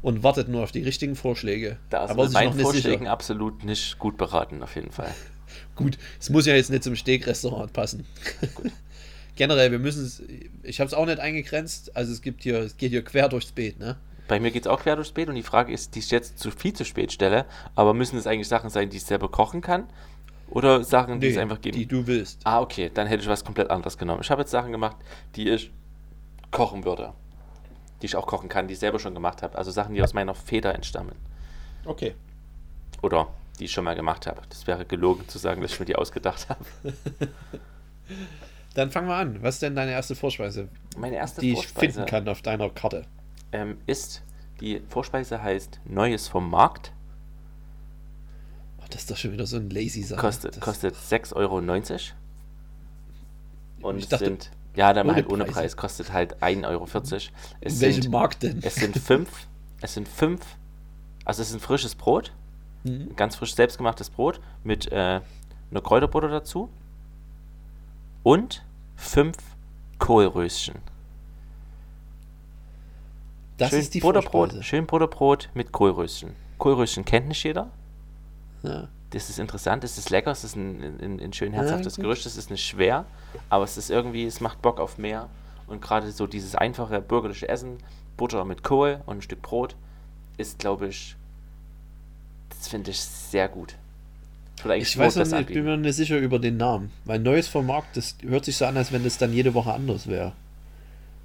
und wartet nur auf die richtigen Vorschläge. Da ist Aber mit meinen Vorschlägen sicher. absolut nicht gut beraten, auf jeden Fall. Gut, es muss ja jetzt nicht zum Steakrestaurant passen. Generell, wir müssen es, ich habe es auch nicht eingegrenzt, also es gibt hier, es geht hier quer durchs Beet, ne? Bei mir geht es auch quer durchs Beet und die Frage ist, die ich jetzt zu viel zu spät stelle, aber müssen es eigentlich Sachen sein, die ich selber kochen kann? Oder Sachen, die es einfach geben? die du willst. Ah, okay, dann hätte ich was komplett anderes genommen. Ich habe jetzt Sachen gemacht, die ich kochen würde. Die ich auch kochen kann, die ich selber schon gemacht habe. Also Sachen, die aus meiner Feder entstammen. Okay. Oder die ich schon mal gemacht habe. Das wäre gelogen zu sagen, dass ich mir die ausgedacht habe. Dann fangen wir an. Was ist denn deine erste Vorspeise, Meine erste die ich Vorspeise finden kann auf deiner Karte? Ähm, ist, die Vorspeise heißt Neues vom Markt. das ist doch schon wieder so ein lazy Sache. Kostet, das, kostet 6,90 Euro. Und Ich dachte, sind, ja, dann ohne halt ohne Preise. Preis, kostet halt 1,40 Euro. Es in welchem sind, Markt denn? es sind fünf, es sind fünf, also es ist ein frisches Brot, Mhm. ganz frisch selbstgemachtes Brot mit äh, einer Kräuterbutter dazu und fünf Kohlröschen. Das schön ist die Butterbrot, schön Butterbrot mit Kohlröschen. Kohlröschen kennt nicht jeder. Ja. Das ist interessant, es ist lecker, es ist ein, ein, ein schön herzhaftes gut. Gerücht, es ist nicht schwer, aber es ist irgendwie, es macht Bock auf mehr. Und gerade so dieses einfache bürgerliche Essen, Butter mit Kohl und ein Stück Brot, ist, glaube ich, das finde ich sehr gut. Ich weiß das nicht, ich bin mir nicht sicher über den Namen. Weil Neues vom Markt, das hört sich so an, als wenn das dann jede Woche anders wäre.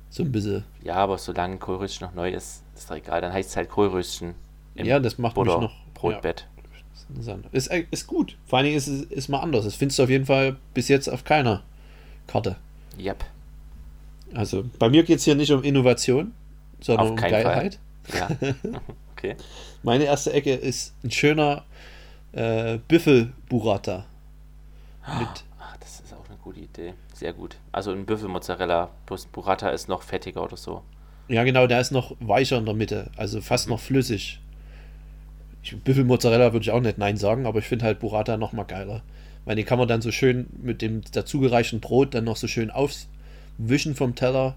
So ein bisschen. Ja, aber solange Kohlröschen noch neu ist, ist doch egal, dann heißt es halt Kohlröschen im Ja, das macht mich Butter noch. Brotbett. Ja, ist äh, ist gut. Vor allen Dingen ist es ist mal anders. Das findest du auf jeden Fall bis jetzt auf keiner Karte. Yep. Also bei mir geht es hier nicht um Innovation, sondern um keinen Fall. Geilheit. Ja. okay. Meine erste Ecke ist ein schöner äh, Büffel-Burrata. Mit Ach, das ist auch eine gute Idee. Sehr gut. Also ein Büffelmozzarella plus Burrata ist noch fettiger oder so. Ja, genau, der ist noch weicher in der Mitte, also fast noch flüssig. Ich, Büffelmozzarella würde ich auch nicht Nein sagen, aber ich finde halt Burrata noch mal geiler. Weil den kann man dann so schön mit dem dazugereichten Brot dann noch so schön aufwischen vom Teller.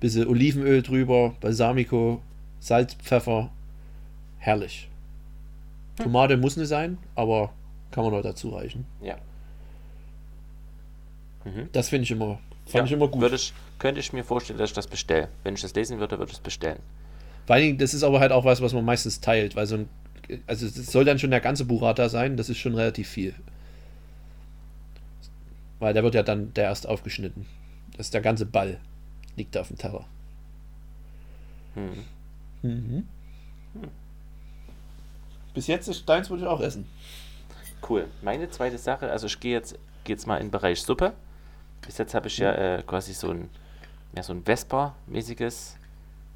Bisschen Olivenöl drüber, Balsamico, Salz, Pfeffer. Herrlich. Tomate muss nicht sein, aber kann man noch dazu reichen. Ja. Mhm. Das finde ich immer, fand ja, ich immer gut. Ich, könnte ich mir vorstellen, dass ich das bestelle. Wenn ich das lesen würde, würde ich es bestellen. Vor allen Dingen, das ist aber halt auch was, was man meistens teilt, weil so ein, also es soll dann schon der ganze Burrata sein, das ist schon relativ viel. Weil der wird ja dann der erst aufgeschnitten. Das ist der ganze Ball, liegt da auf dem Teller. Mhm. Mhm. Bis jetzt ist deins würde ich auch essen. Cool. Meine zweite Sache, also ich gehe jetzt, gehe jetzt mal in den Bereich Suppe. Bis jetzt habe ich ja äh, quasi so ein, ja, so ein Vesper-mäßiges,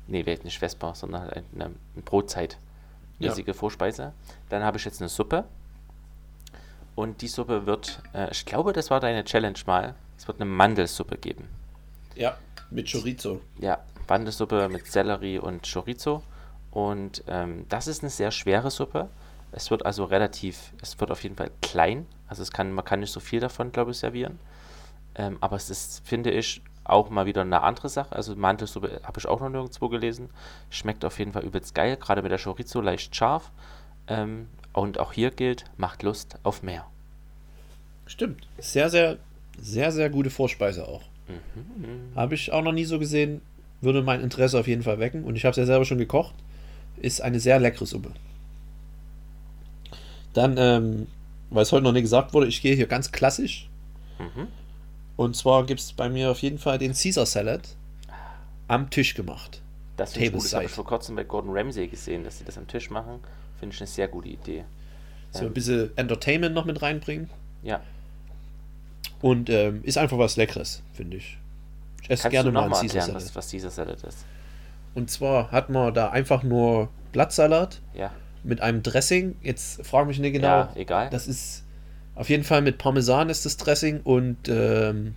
nee, nicht Vesper, sondern eine, eine Brotzeit-mäßige Vorspeise. Dann habe ich jetzt eine Suppe. Und die Suppe wird, äh, ich glaube, das war deine Challenge mal, es wird eine Mandelsuppe geben. Ja, mit Chorizo. Ja, Mandelsuppe mit Sellerie und Chorizo. Und ähm, das ist eine sehr schwere Suppe. Es wird also relativ, es wird auf jeden Fall klein. Also es kann, man kann nicht so viel davon, glaube ich, servieren. Ähm, aber es ist, finde ich, auch mal wieder eine andere Sache. Also Mandelsuppe habe ich auch noch nirgendwo gelesen. Schmeckt auf jeden Fall übelst geil, gerade mit der Chorizo leicht scharf. Ähm, und auch hier gilt, macht Lust auf mehr. Stimmt. Sehr, sehr, sehr, sehr gute Vorspeise auch. Habe ich auch noch nie so gesehen. Würde mein Interesse auf jeden Fall wecken. Und ich habe es ja selber schon gekocht. Ist eine sehr leckere Suppe. Dann, ähm, weil es heute noch nicht gesagt wurde, ich gehe hier ganz klassisch. Mhm. Und zwar gibt es bei mir auf jeden Fall den Caesar Salad am Tisch gemacht. Das finde ich gut. Das habe ich vor kurzem bei Gordon Ramsay gesehen, dass sie das am Tisch machen. Finde ich eine sehr gute Idee. So ein bisschen Entertainment noch mit reinbringen. Ja. Und ähm, ist einfach was Leckeres, finde ich. Ich esse Kannst gerne mal einen Caesar Salad. was, was dieser Salad ist? Und zwar hat man da einfach nur Blattsalat Ja. mit einem Dressing. Jetzt frage mich nicht genau. Ja, egal. Das ist auf jeden Fall mit Parmesan ist das Dressing und ähm,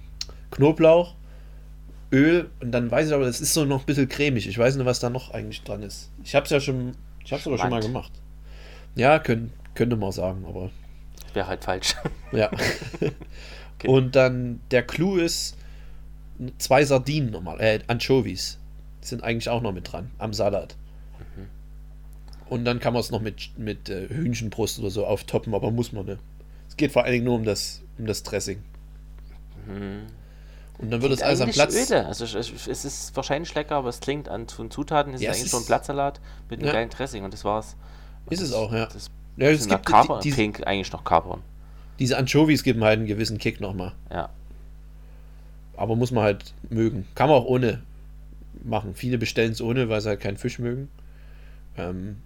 Knoblauch, Öl und dann weiß ich aber, das ist so noch ein bisschen cremig. Ich weiß nicht, was da noch eigentlich dran ist. Ich habe es ja schon, ich habe es aber schon mal gemacht. Ja, können, könnte man sagen, aber Wäre halt falsch. ja. Okay. Und dann der Clou ist zwei Sardinen nochmal, äh, Anchovies sind eigentlich auch noch mit dran am Salat. Mhm. Und dann kann man es noch mit, mit äh, Hühnchenbrust oder so auftoppen, aber muss man nicht. Es geht vor allen Dingen nur um das, um das Dressing. Mhm. Und dann wird es alles am Platz. Öde. Also es- ist wahrscheinlich lecker, aber es klingt an von Zutaten ist Ja, es eigentlich nur ein Blattsalat mit einem Ja. geilen Dressing und das war's. Ist es auch, ja. Das Ja, es gibt Kapern, die, klingt eigentlich noch Kapern. diese Anchovies geben halt einen gewissen Kick nochmal. Ja. Aber muss man halt mögen. Kann man auch ohne machen. Viele bestellen es ohne, weil sie halt keinen Fisch mögen. Ähm,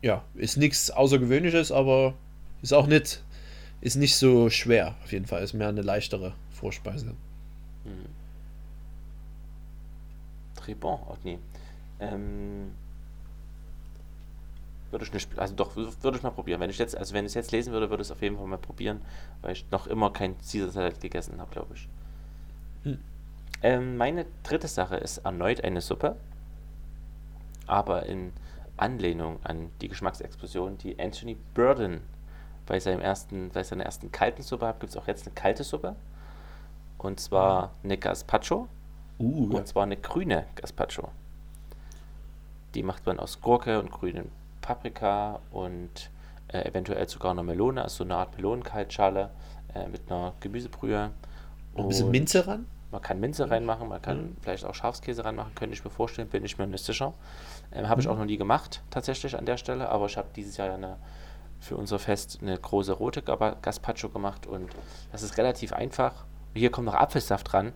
ja, ist nichts Außergewöhnliches, aber ist auch nicht, ist nicht so schwer. Auf jeden Fall ist mehr eine leichtere Vorspeise. Très bon, nee. Ähm, würde ich nicht, also doch, würde ich mal probieren. Wenn ich jetzt, also wenn ich es jetzt lesen würde, würde ich es auf jeden Fall mal probieren, weil ich noch immer kein Caesar-Salat gegessen habe, glaube ich. Hm. Ähm, meine dritte Sache ist erneut eine Suppe, aber in Anlehnung an die Geschmacksexplosion, die Anthony Burden bei seinem ersten, bei seiner ersten kalten Suppe hat, gibt es auch jetzt eine kalte Suppe. Und zwar eine Gazpacho. Uh, Und zwar eine grüne Gazpacho. Die macht man aus Gurke und grünen Paprika und äh, eventuell sogar einer Melone, also so eine Art Melonenkaltschale äh, mit einer Gemüsebrühe. ein bisschen Und Minze ran. Man kann Minze reinmachen, man kann Mhm. vielleicht auch Schafskäse reinmachen, könnte ich mir vorstellen, bin ich mir nicht sicher. Ähm, habe ich Mhm. auch noch nie gemacht, tatsächlich an der Stelle, aber ich habe dieses Jahr ja eine, für unser Fest eine große rote Gazpacho gemacht und das ist relativ einfach. Hier kommt noch Apfelsaft ran.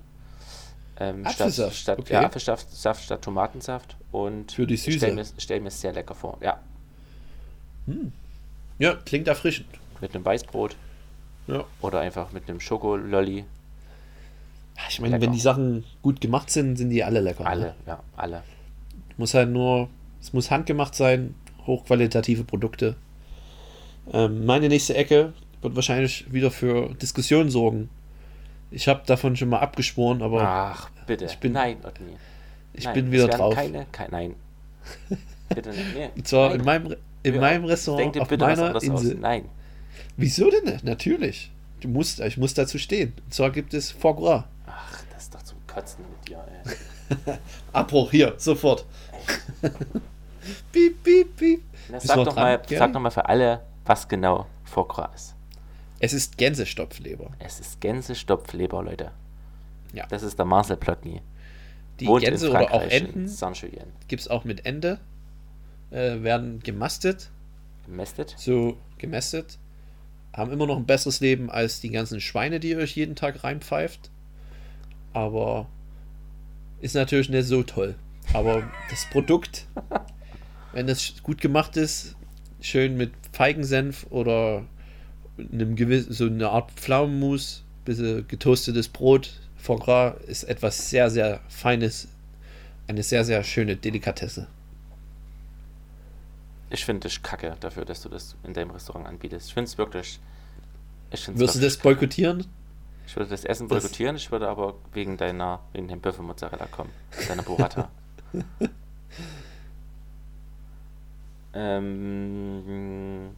Ähm, Apfelsaft, Statt, statt, okay. Ja, Apfelsaft Saft statt Tomatensaft und Für die Süße. stelle mir, stell mir es sehr lecker vor. Ja, Ja, klingt erfrischend. mit einem Weißbrot Ja. oder einfach mit einem Schokololli. Ich meine, Lecker. wenn die Sachen gut gemacht sind, sind die alle lecker. Alle, Ne? ja, alle. Muss halt nur, es muss handgemacht sein, hochqualitative Produkte. Ähm, meine nächste Ecke wird wahrscheinlich wieder für Diskussionen sorgen. Ich habe davon schon mal abgeschworen, aber Ach, bitte. ich bin- nein, Otni. ich Nein, bin wieder drauf. Keine, kein, nein. Bitte nicht. Nee. Und zwar nein. in meinem, in Ja, meinem Restaurant auf meiner Insel. aus. Nein. Wieso denn? Natürlich. Du musst, ich muss dazu stehen. Und zwar gibt es Foie Gras. Ach, das ist doch zum Kotzen mit dir, ey. Abbruch hier, sofort. piep, piep, piep. Na, sag, doch dran, mal, sag doch mal für alle, was genau Foie Gras ist. Es ist Gänsestopfleber. Es ist Gänsestopfleber, Leute. Ja. Das ist der Marcel Plotny. Die Wohnt Gänse oder auch Enten gibt es auch mit Ende. Äh, werden gemastet, Gemästet? so gemästet. Haben immer noch ein besseres Leben als die ganzen Schweine, die ihr euch jeden Tag reinpfeift. Aber ist natürlich nicht so toll. Aber das Produkt, wenn das gut gemacht ist, schön mit Feigensenf oder einem gewissen, so eine Art Pflaumenmus, bisschen getoastetes Brot, Foie Gras ist etwas sehr, sehr Feines, eine sehr, sehr schöne Delikatesse. Ich finde dich kacke dafür, dass du das in deinem Restaurant anbietest. Ich finde es wirklich. Ich find's Wirst du das boykottieren? Ich würde das Essen Das- boykottieren, ich würde aber wegen deiner, wegen dem Büffelmozzarella kommen. Deiner Burrata. ähm,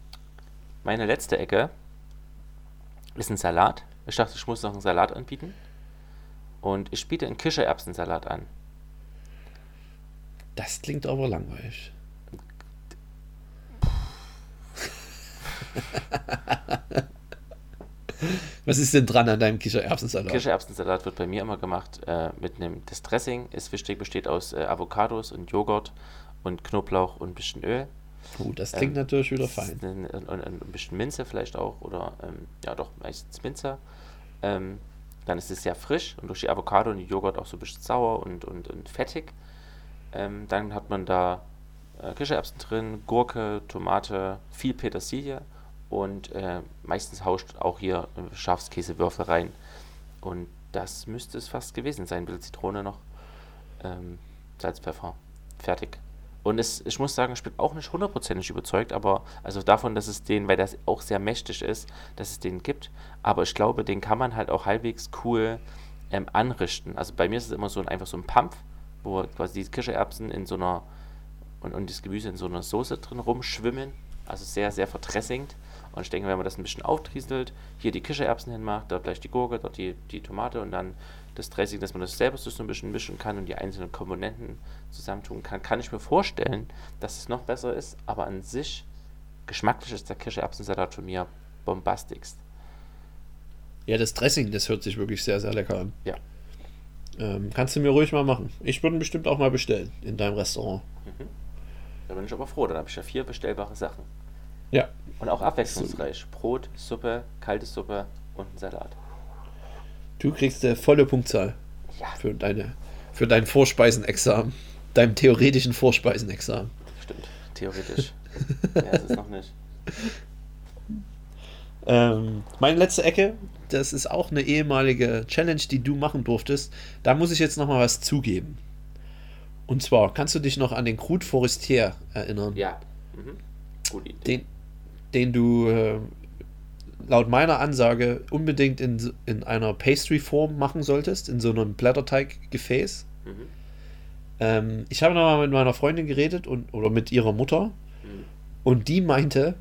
meine letzte Ecke ist ein Salat. Ich dachte, ich muss noch einen Salat anbieten. Und ich biete einen Kichererbsensalat an. Das klingt aber langweilig. Was ist denn dran an deinem Kichererbsensalat? Kichererbsensalat wird bei mir immer gemacht äh, mit einem, das Dressing ist wichtig, besteht aus äh, Avocados und Joghurt und Knoblauch und ein bisschen Öl. Oh, das klingt Ähm, natürlich wieder fein. Und, und ein bisschen Minze vielleicht auch oder ähm, ja doch meistens Minze. Ähm, dann ist es sehr frisch und durch die Avocado und die Joghurt auch so ein bisschen sauer und, und, und fettig. Ähm, dann hat man da äh, Kichererbsen drin, Gurke, Tomate, viel Petersilie und äh, meistens hauscht auch hier äh, Schafskäsewürfel rein. Und das müsste es fast gewesen sein. Ein bisschen Zitrone noch, ähm, Salz, Pfeffer, fertig. Und es, ich muss sagen, ich bin auch nicht hundertprozentig überzeugt, aber also davon, dass es den, weil das auch sehr mächtig ist, dass es den gibt. Aber ich glaube, den kann man halt auch halbwegs cool ähm, anrichten. Also bei mir ist es immer so ein, einfach so ein Pampf, wo quasi die Kichererbsen in so einer und, und das Gemüse in so einer Soße drin rumschwimmen. Also sehr, sehr verdressingend. Und ich denke, wenn man das ein bisschen auftrieselt, hier die Kichererbsen hinmacht, da gleich die Gurke, dort die, die Tomate und dann das Dressing, dass man das selber so ein bisschen mischen kann und die einzelnen Komponenten zusammentun kann, kann ich mir vorstellen, dass es noch besser ist. Aber an sich, geschmacklich ist der Kichererbsensalat für mir bombastigst. Ja, das Dressing, das hört sich wirklich sehr, sehr lecker an. Ja. Ähm, kannst du mir ruhig mal machen. Ich würde ihn bestimmt auch mal bestellen in deinem Restaurant. Da bin ich aber froh, dann habe ich ja vier bestellbare Sachen. Ja. Und auch abwechslungsreich. Brot, Suppe, kalte Suppe und ein Salat. Du kriegst eine volle Punktzahl Ja, für, deine, für dein Vorspeisenexamen. Deinem theoretischen Vorspeisenexamen. stimmt. Theoretisch. ja, ist es noch nicht. Ähm, meine letzte Ecke, das ist auch eine ehemalige Challenge, die du machen durftest. Da muss ich jetzt nochmal was zugeben. Und zwar, kannst du dich noch an den Crude Forestier erinnern? Ja. Mhm. Gute Idee. den, den du äh, laut meiner Ansage unbedingt in, in einer Pastry-Form machen solltest, in so einem Blätterteiggefäß. Mhm. Ähm, ich habe nochmal mit meiner Freundin geredet und, oder mit ihrer Mutter Mhm. und die meinte,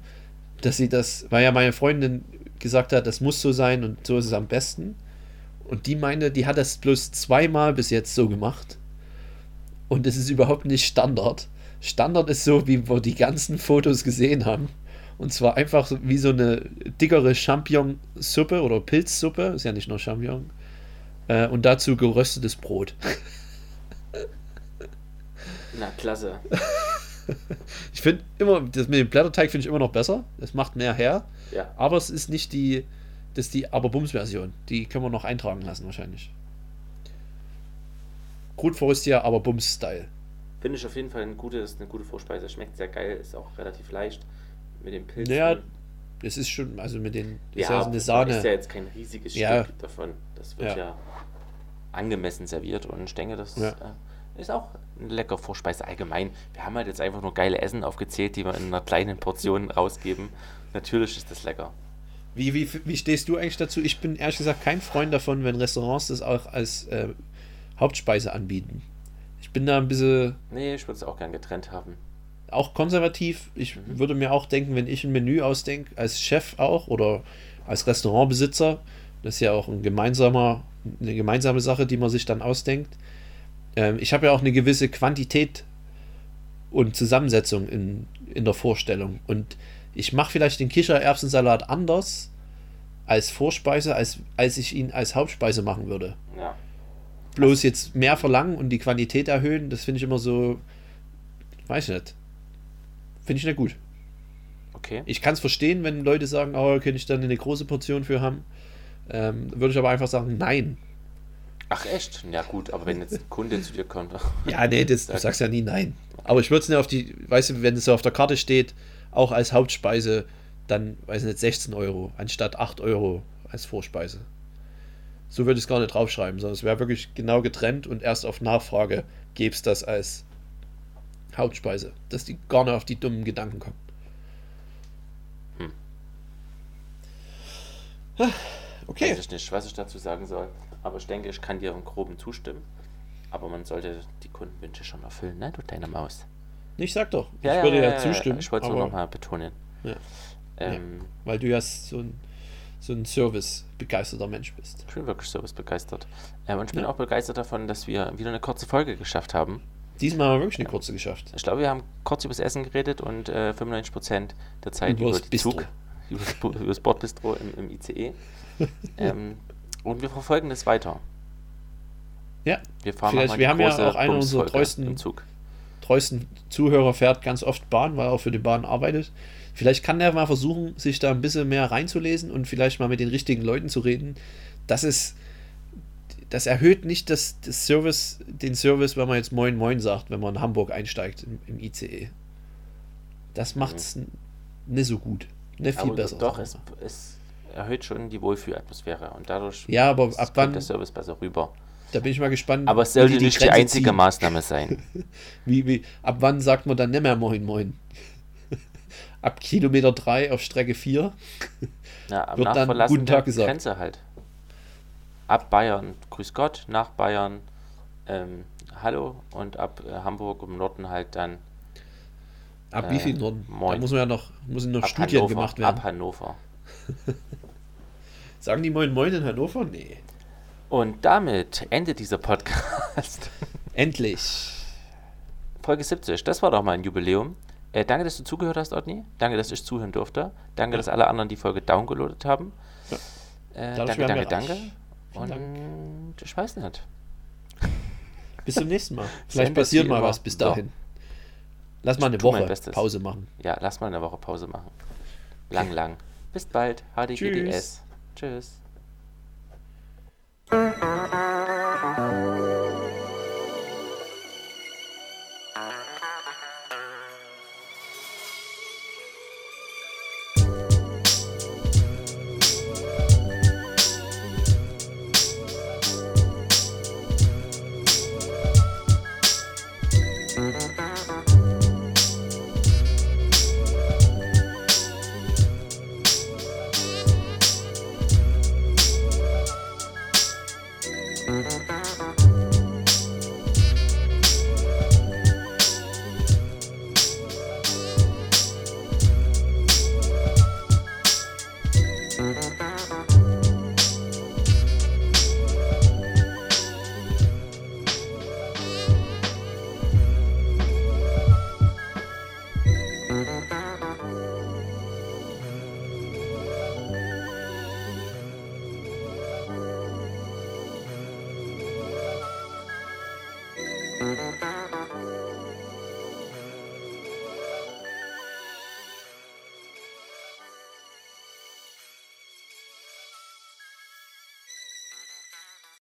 dass sie das, weil ja meine Freundin gesagt hat, das muss so sein und so ist es am besten. Und die meinte, die hat das bloß zweimal bis jetzt so gemacht. Und es ist überhaupt nicht Standard. Standard ist so, wie wir die ganzen Fotos gesehen haben. Und zwar einfach so wie so eine dickere Champignon-Suppe oder Pilzsuppe, ist ja nicht nur Champignon. Äh, und dazu geröstetes Brot. Na, klasse. Ich finde immer, das mit dem Blätterteig finde ich immer noch besser. Es macht mehr her. Ja. Aber es ist nicht die, das ist die Aber-Bums-Version. Die können wir noch eintragen lassen wahrscheinlich. Gut Forestier, aber Bums-Style. Finde ich auf jeden Fall ein gutes, eine gute Vorspeise. Schmeckt sehr geil, ist auch relativ leicht mit den Pilzen. Ja, Es ist schon, also mit den, das ist ja ja, so eine ist Sahne. ja jetzt kein riesiges Ja. Stück davon. Das wird Ja. ja, angemessen serviert und ich denke, das Ja. äh, ist auch eine leckere Vorspeise allgemein. Wir haben halt jetzt einfach nur geile Essen aufgezählt, die wir in einer kleinen Portion rausgeben. Natürlich ist das lecker. Wie, wie, wie stehst du eigentlich dazu? Ich bin ehrlich gesagt kein Freund davon, wenn Restaurants das auch als äh, Hauptspeise anbieten. Ich bin da ein bisschen Nee, ich würde es auch gern getrennt haben. Auch konservativ. Ich würde mir auch denken, wenn ich ein Menü ausdenke, als Chef auch oder als Restaurantbesitzer, das ist ja auch ein gemeinsamer, eine gemeinsame Sache, die man sich dann ausdenkt. Ähm, ich habe ja auch eine gewisse Quantität und Zusammensetzung in, in der Vorstellung. Und ich mache vielleicht den Kichererbsensalat anders als Vorspeise, als, als ich ihn als Hauptspeise machen würde. Ja. Bloß jetzt mehr verlangen und die Quantität erhöhen, das finde ich immer so, weiß ich nicht. Finde ich nicht gut. Okay. Ich kann es verstehen, wenn Leute sagen, oh, könnte ich dann eine große Portion für haben. Ähm, würde ich aber einfach sagen, nein. Ach echt? Ja gut, aber wenn jetzt ein Kunde zu dir kommt. Ja, nee, das, du sagst ja nie nein. Aber ich würde es nicht auf die, weißt du, wenn es so auf der Karte steht, auch als Hauptspeise, dann, weiß ich nicht, 16 Euro, anstatt 8 Euro als Vorspeise. So würde ich es gar nicht draufschreiben, sondern es wäre wirklich genau getrennt und erst auf Nachfrage gäbe es das als Hauptspeise, dass die gar nicht auf die dummen Gedanken kommen. Hm. Okay. Weiß ich nicht, was ich dazu sagen soll. Aber ich denke, ich kann dir im Groben zustimmen. Aber man sollte die Kundenwünsche schon erfüllen, ne? Du deine Maus. Ich sag doch, ich würde ja, zustimmen, Ich wollte es nur nochmal betonen. Ja. Ähm, weil du ja so ein, so ein Service-begeisterter Mensch bist. Ich bin wirklich service begeistert. Ähm, und ich bin Ja. auch begeistert davon, dass wir wieder eine kurze Folge geschafft haben. Diesmal haben wir wirklich eine kurze geschafft. Ich glaube, wir haben kurz über das Essen geredet und äh, 95% der Zeit Über über, das die Zug, Bistro. über über das Bordbistro im, im ICE. ähm, und wir verfolgen das weiter. Ja, Wir fahren Vielleicht- wir haben ja auch eine unserer treuesten- treuesten Zuhörer fährt ganz oft Bahn, weil er auch für die Bahn arbeitet. Vielleicht kann der mal versuchen, sich da ein bisschen mehr reinzulesen und vielleicht mal mit den richtigen Leuten zu reden. Das ist, das erhöht nicht das, das Service, den Service, wenn man jetzt Moin Moin sagt, wenn man in Hamburg einsteigt im, im ICE. Das macht es nicht so gut. Nicht viel Aber besser. doch, es, es erhöht schon die Wohlfühlatmosphäre und dadurch Ja, aber ab kommt wann, der Service besser rüber. da bin ich mal gespannt. Aber es sollte nicht die Grenze einzige ziehen. Maßnahme sein. Wie, wie, ab wann sagt man dann nicht mehr Moin Moin? ab Kilometer 3 auf Strecke 4? Ja, am Wird dann guten Tag gesagt. Grenze halt. Ab Bayern, grüß Gott, nach Bayern, ähm, hallo und ab äh, Hamburg im Norden halt dann Ab Äh, wie viel Norden? Da Moin. muss man ja noch, müssen noch ab Studien Hannover, gemacht werden. ab Hannover. Sagen die Moin Moin in Hannover? Nee. Und damit endet dieser Podcast. Endlich. Folge 70, das war doch mal ein Jubiläum. Äh, danke, dass du zugehört hast, Otni. Danke, dass ich zuhören durfte. Danke, Ja. dass alle anderen die Folge downgeloadet haben. Ja. Äh, danke, danke, danke. Vielen Und Dank. ich weiß nicht. Bis zum nächsten Mal. Vielleicht passiert mal was bis dahin. Lass mal eine Woche. Pause machen. Ja, lass mal eine Woche Pause machen. Lang, lang. Bis bald. HDGDS. Tschüss. Thank